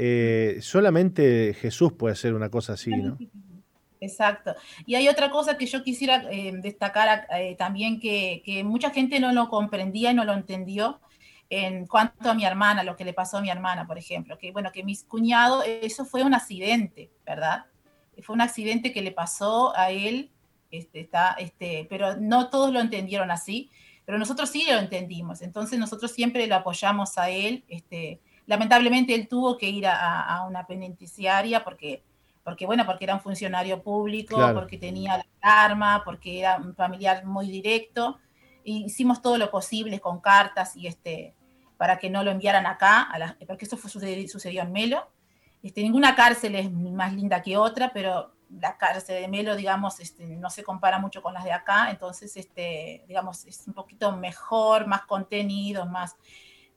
Eh, solamente Jesús puede hacer una cosa así, ¿no? Exacto. Y hay otra cosa que yo quisiera eh, destacar eh, también que, mucha gente no lo comprendía y no lo entendió, en cuanto a mi hermana, lo que le pasó a mi hermana, por ejemplo, que bueno, que mis cuñados, eso fue un accidente, ¿verdad? Fue un accidente que le pasó a él, este, está, este, pero no todos lo entendieron así, pero nosotros sí lo entendimos, entonces nosotros siempre lo apoyamos a él, este, lamentablemente él tuvo que ir a, una penitenciaria porque, porque, bueno, porque era un funcionario público, porque tenía la arma, porque era un familiar muy directo, hicimos todo lo posible con cartas y este, para que no lo enviaran acá, porque eso fue, sucedió, en Melo. Este, ninguna cárcel es más linda que otra, pero la cárcel de Melo, digamos, este, no se compara mucho con las de acá, entonces, este, digamos, es un poquito mejor, más contenido, más,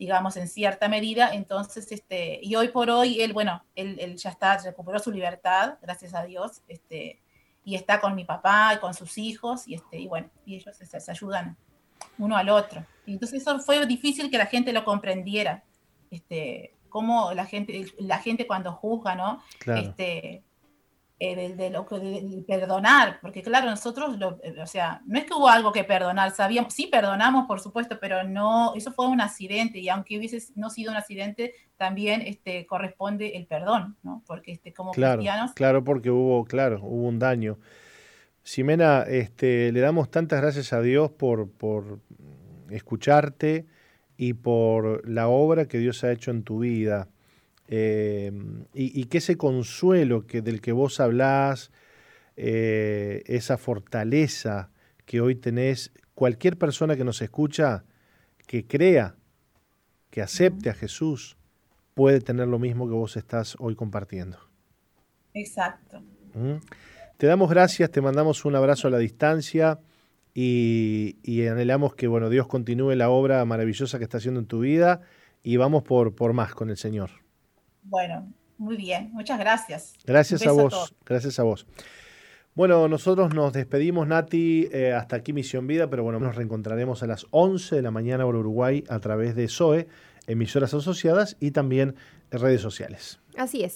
digamos, en cierta medida. Entonces, este, y hoy por hoy, él, bueno, él, ya está, recuperó su libertad, gracias a Dios, este, y está con mi papá y con sus hijos, y, este, y bueno, y ellos se ayudan uno al otro. Y entonces eso fue difícil que la gente lo comprendiera. Este, cómo la gente, la gente cuando juzga, ¿no? Este, eh, de, lo de, perdonar, porque claro, nosotros, eh, o sea, no es que hubo algo que perdonar, sabíamos, sí perdonamos, por supuesto, pero no, eso fue un accidente y aunque hubiese no sido un accidente, también este, corresponde el perdón, ¿no? Porque este, como cristianos... Claro, porque hubo, claro, hubo un daño. Ximena, este, le damos tantas gracias a Dios por, por escucharte y por la obra que Dios ha hecho en tu vida. Eh, y, que ese consuelo que, del que vos hablás, eh, esa fortaleza que hoy tenés, cualquier persona que nos escucha, que crea, que acepte a Jesús, puede tener lo mismo que vos estás hoy compartiendo. Exacto. ¿Mm? Te damos gracias, te mandamos un abrazo a la distancia y, anhelamos que bueno, Dios continúe la obra maravillosa que está haciendo en tu vida y vamos por, por más con el Señor. Bueno, muy bien, muchas gracias. Gracias a vos, gracias a vos. Bueno, nosotros nos despedimos, Nati, eh, hasta aquí Misión Vida, pero bueno, nos reencontraremos a las 11 de la mañana por Uruguay a través de SOE, emisoras asociadas y también redes sociales. Así es.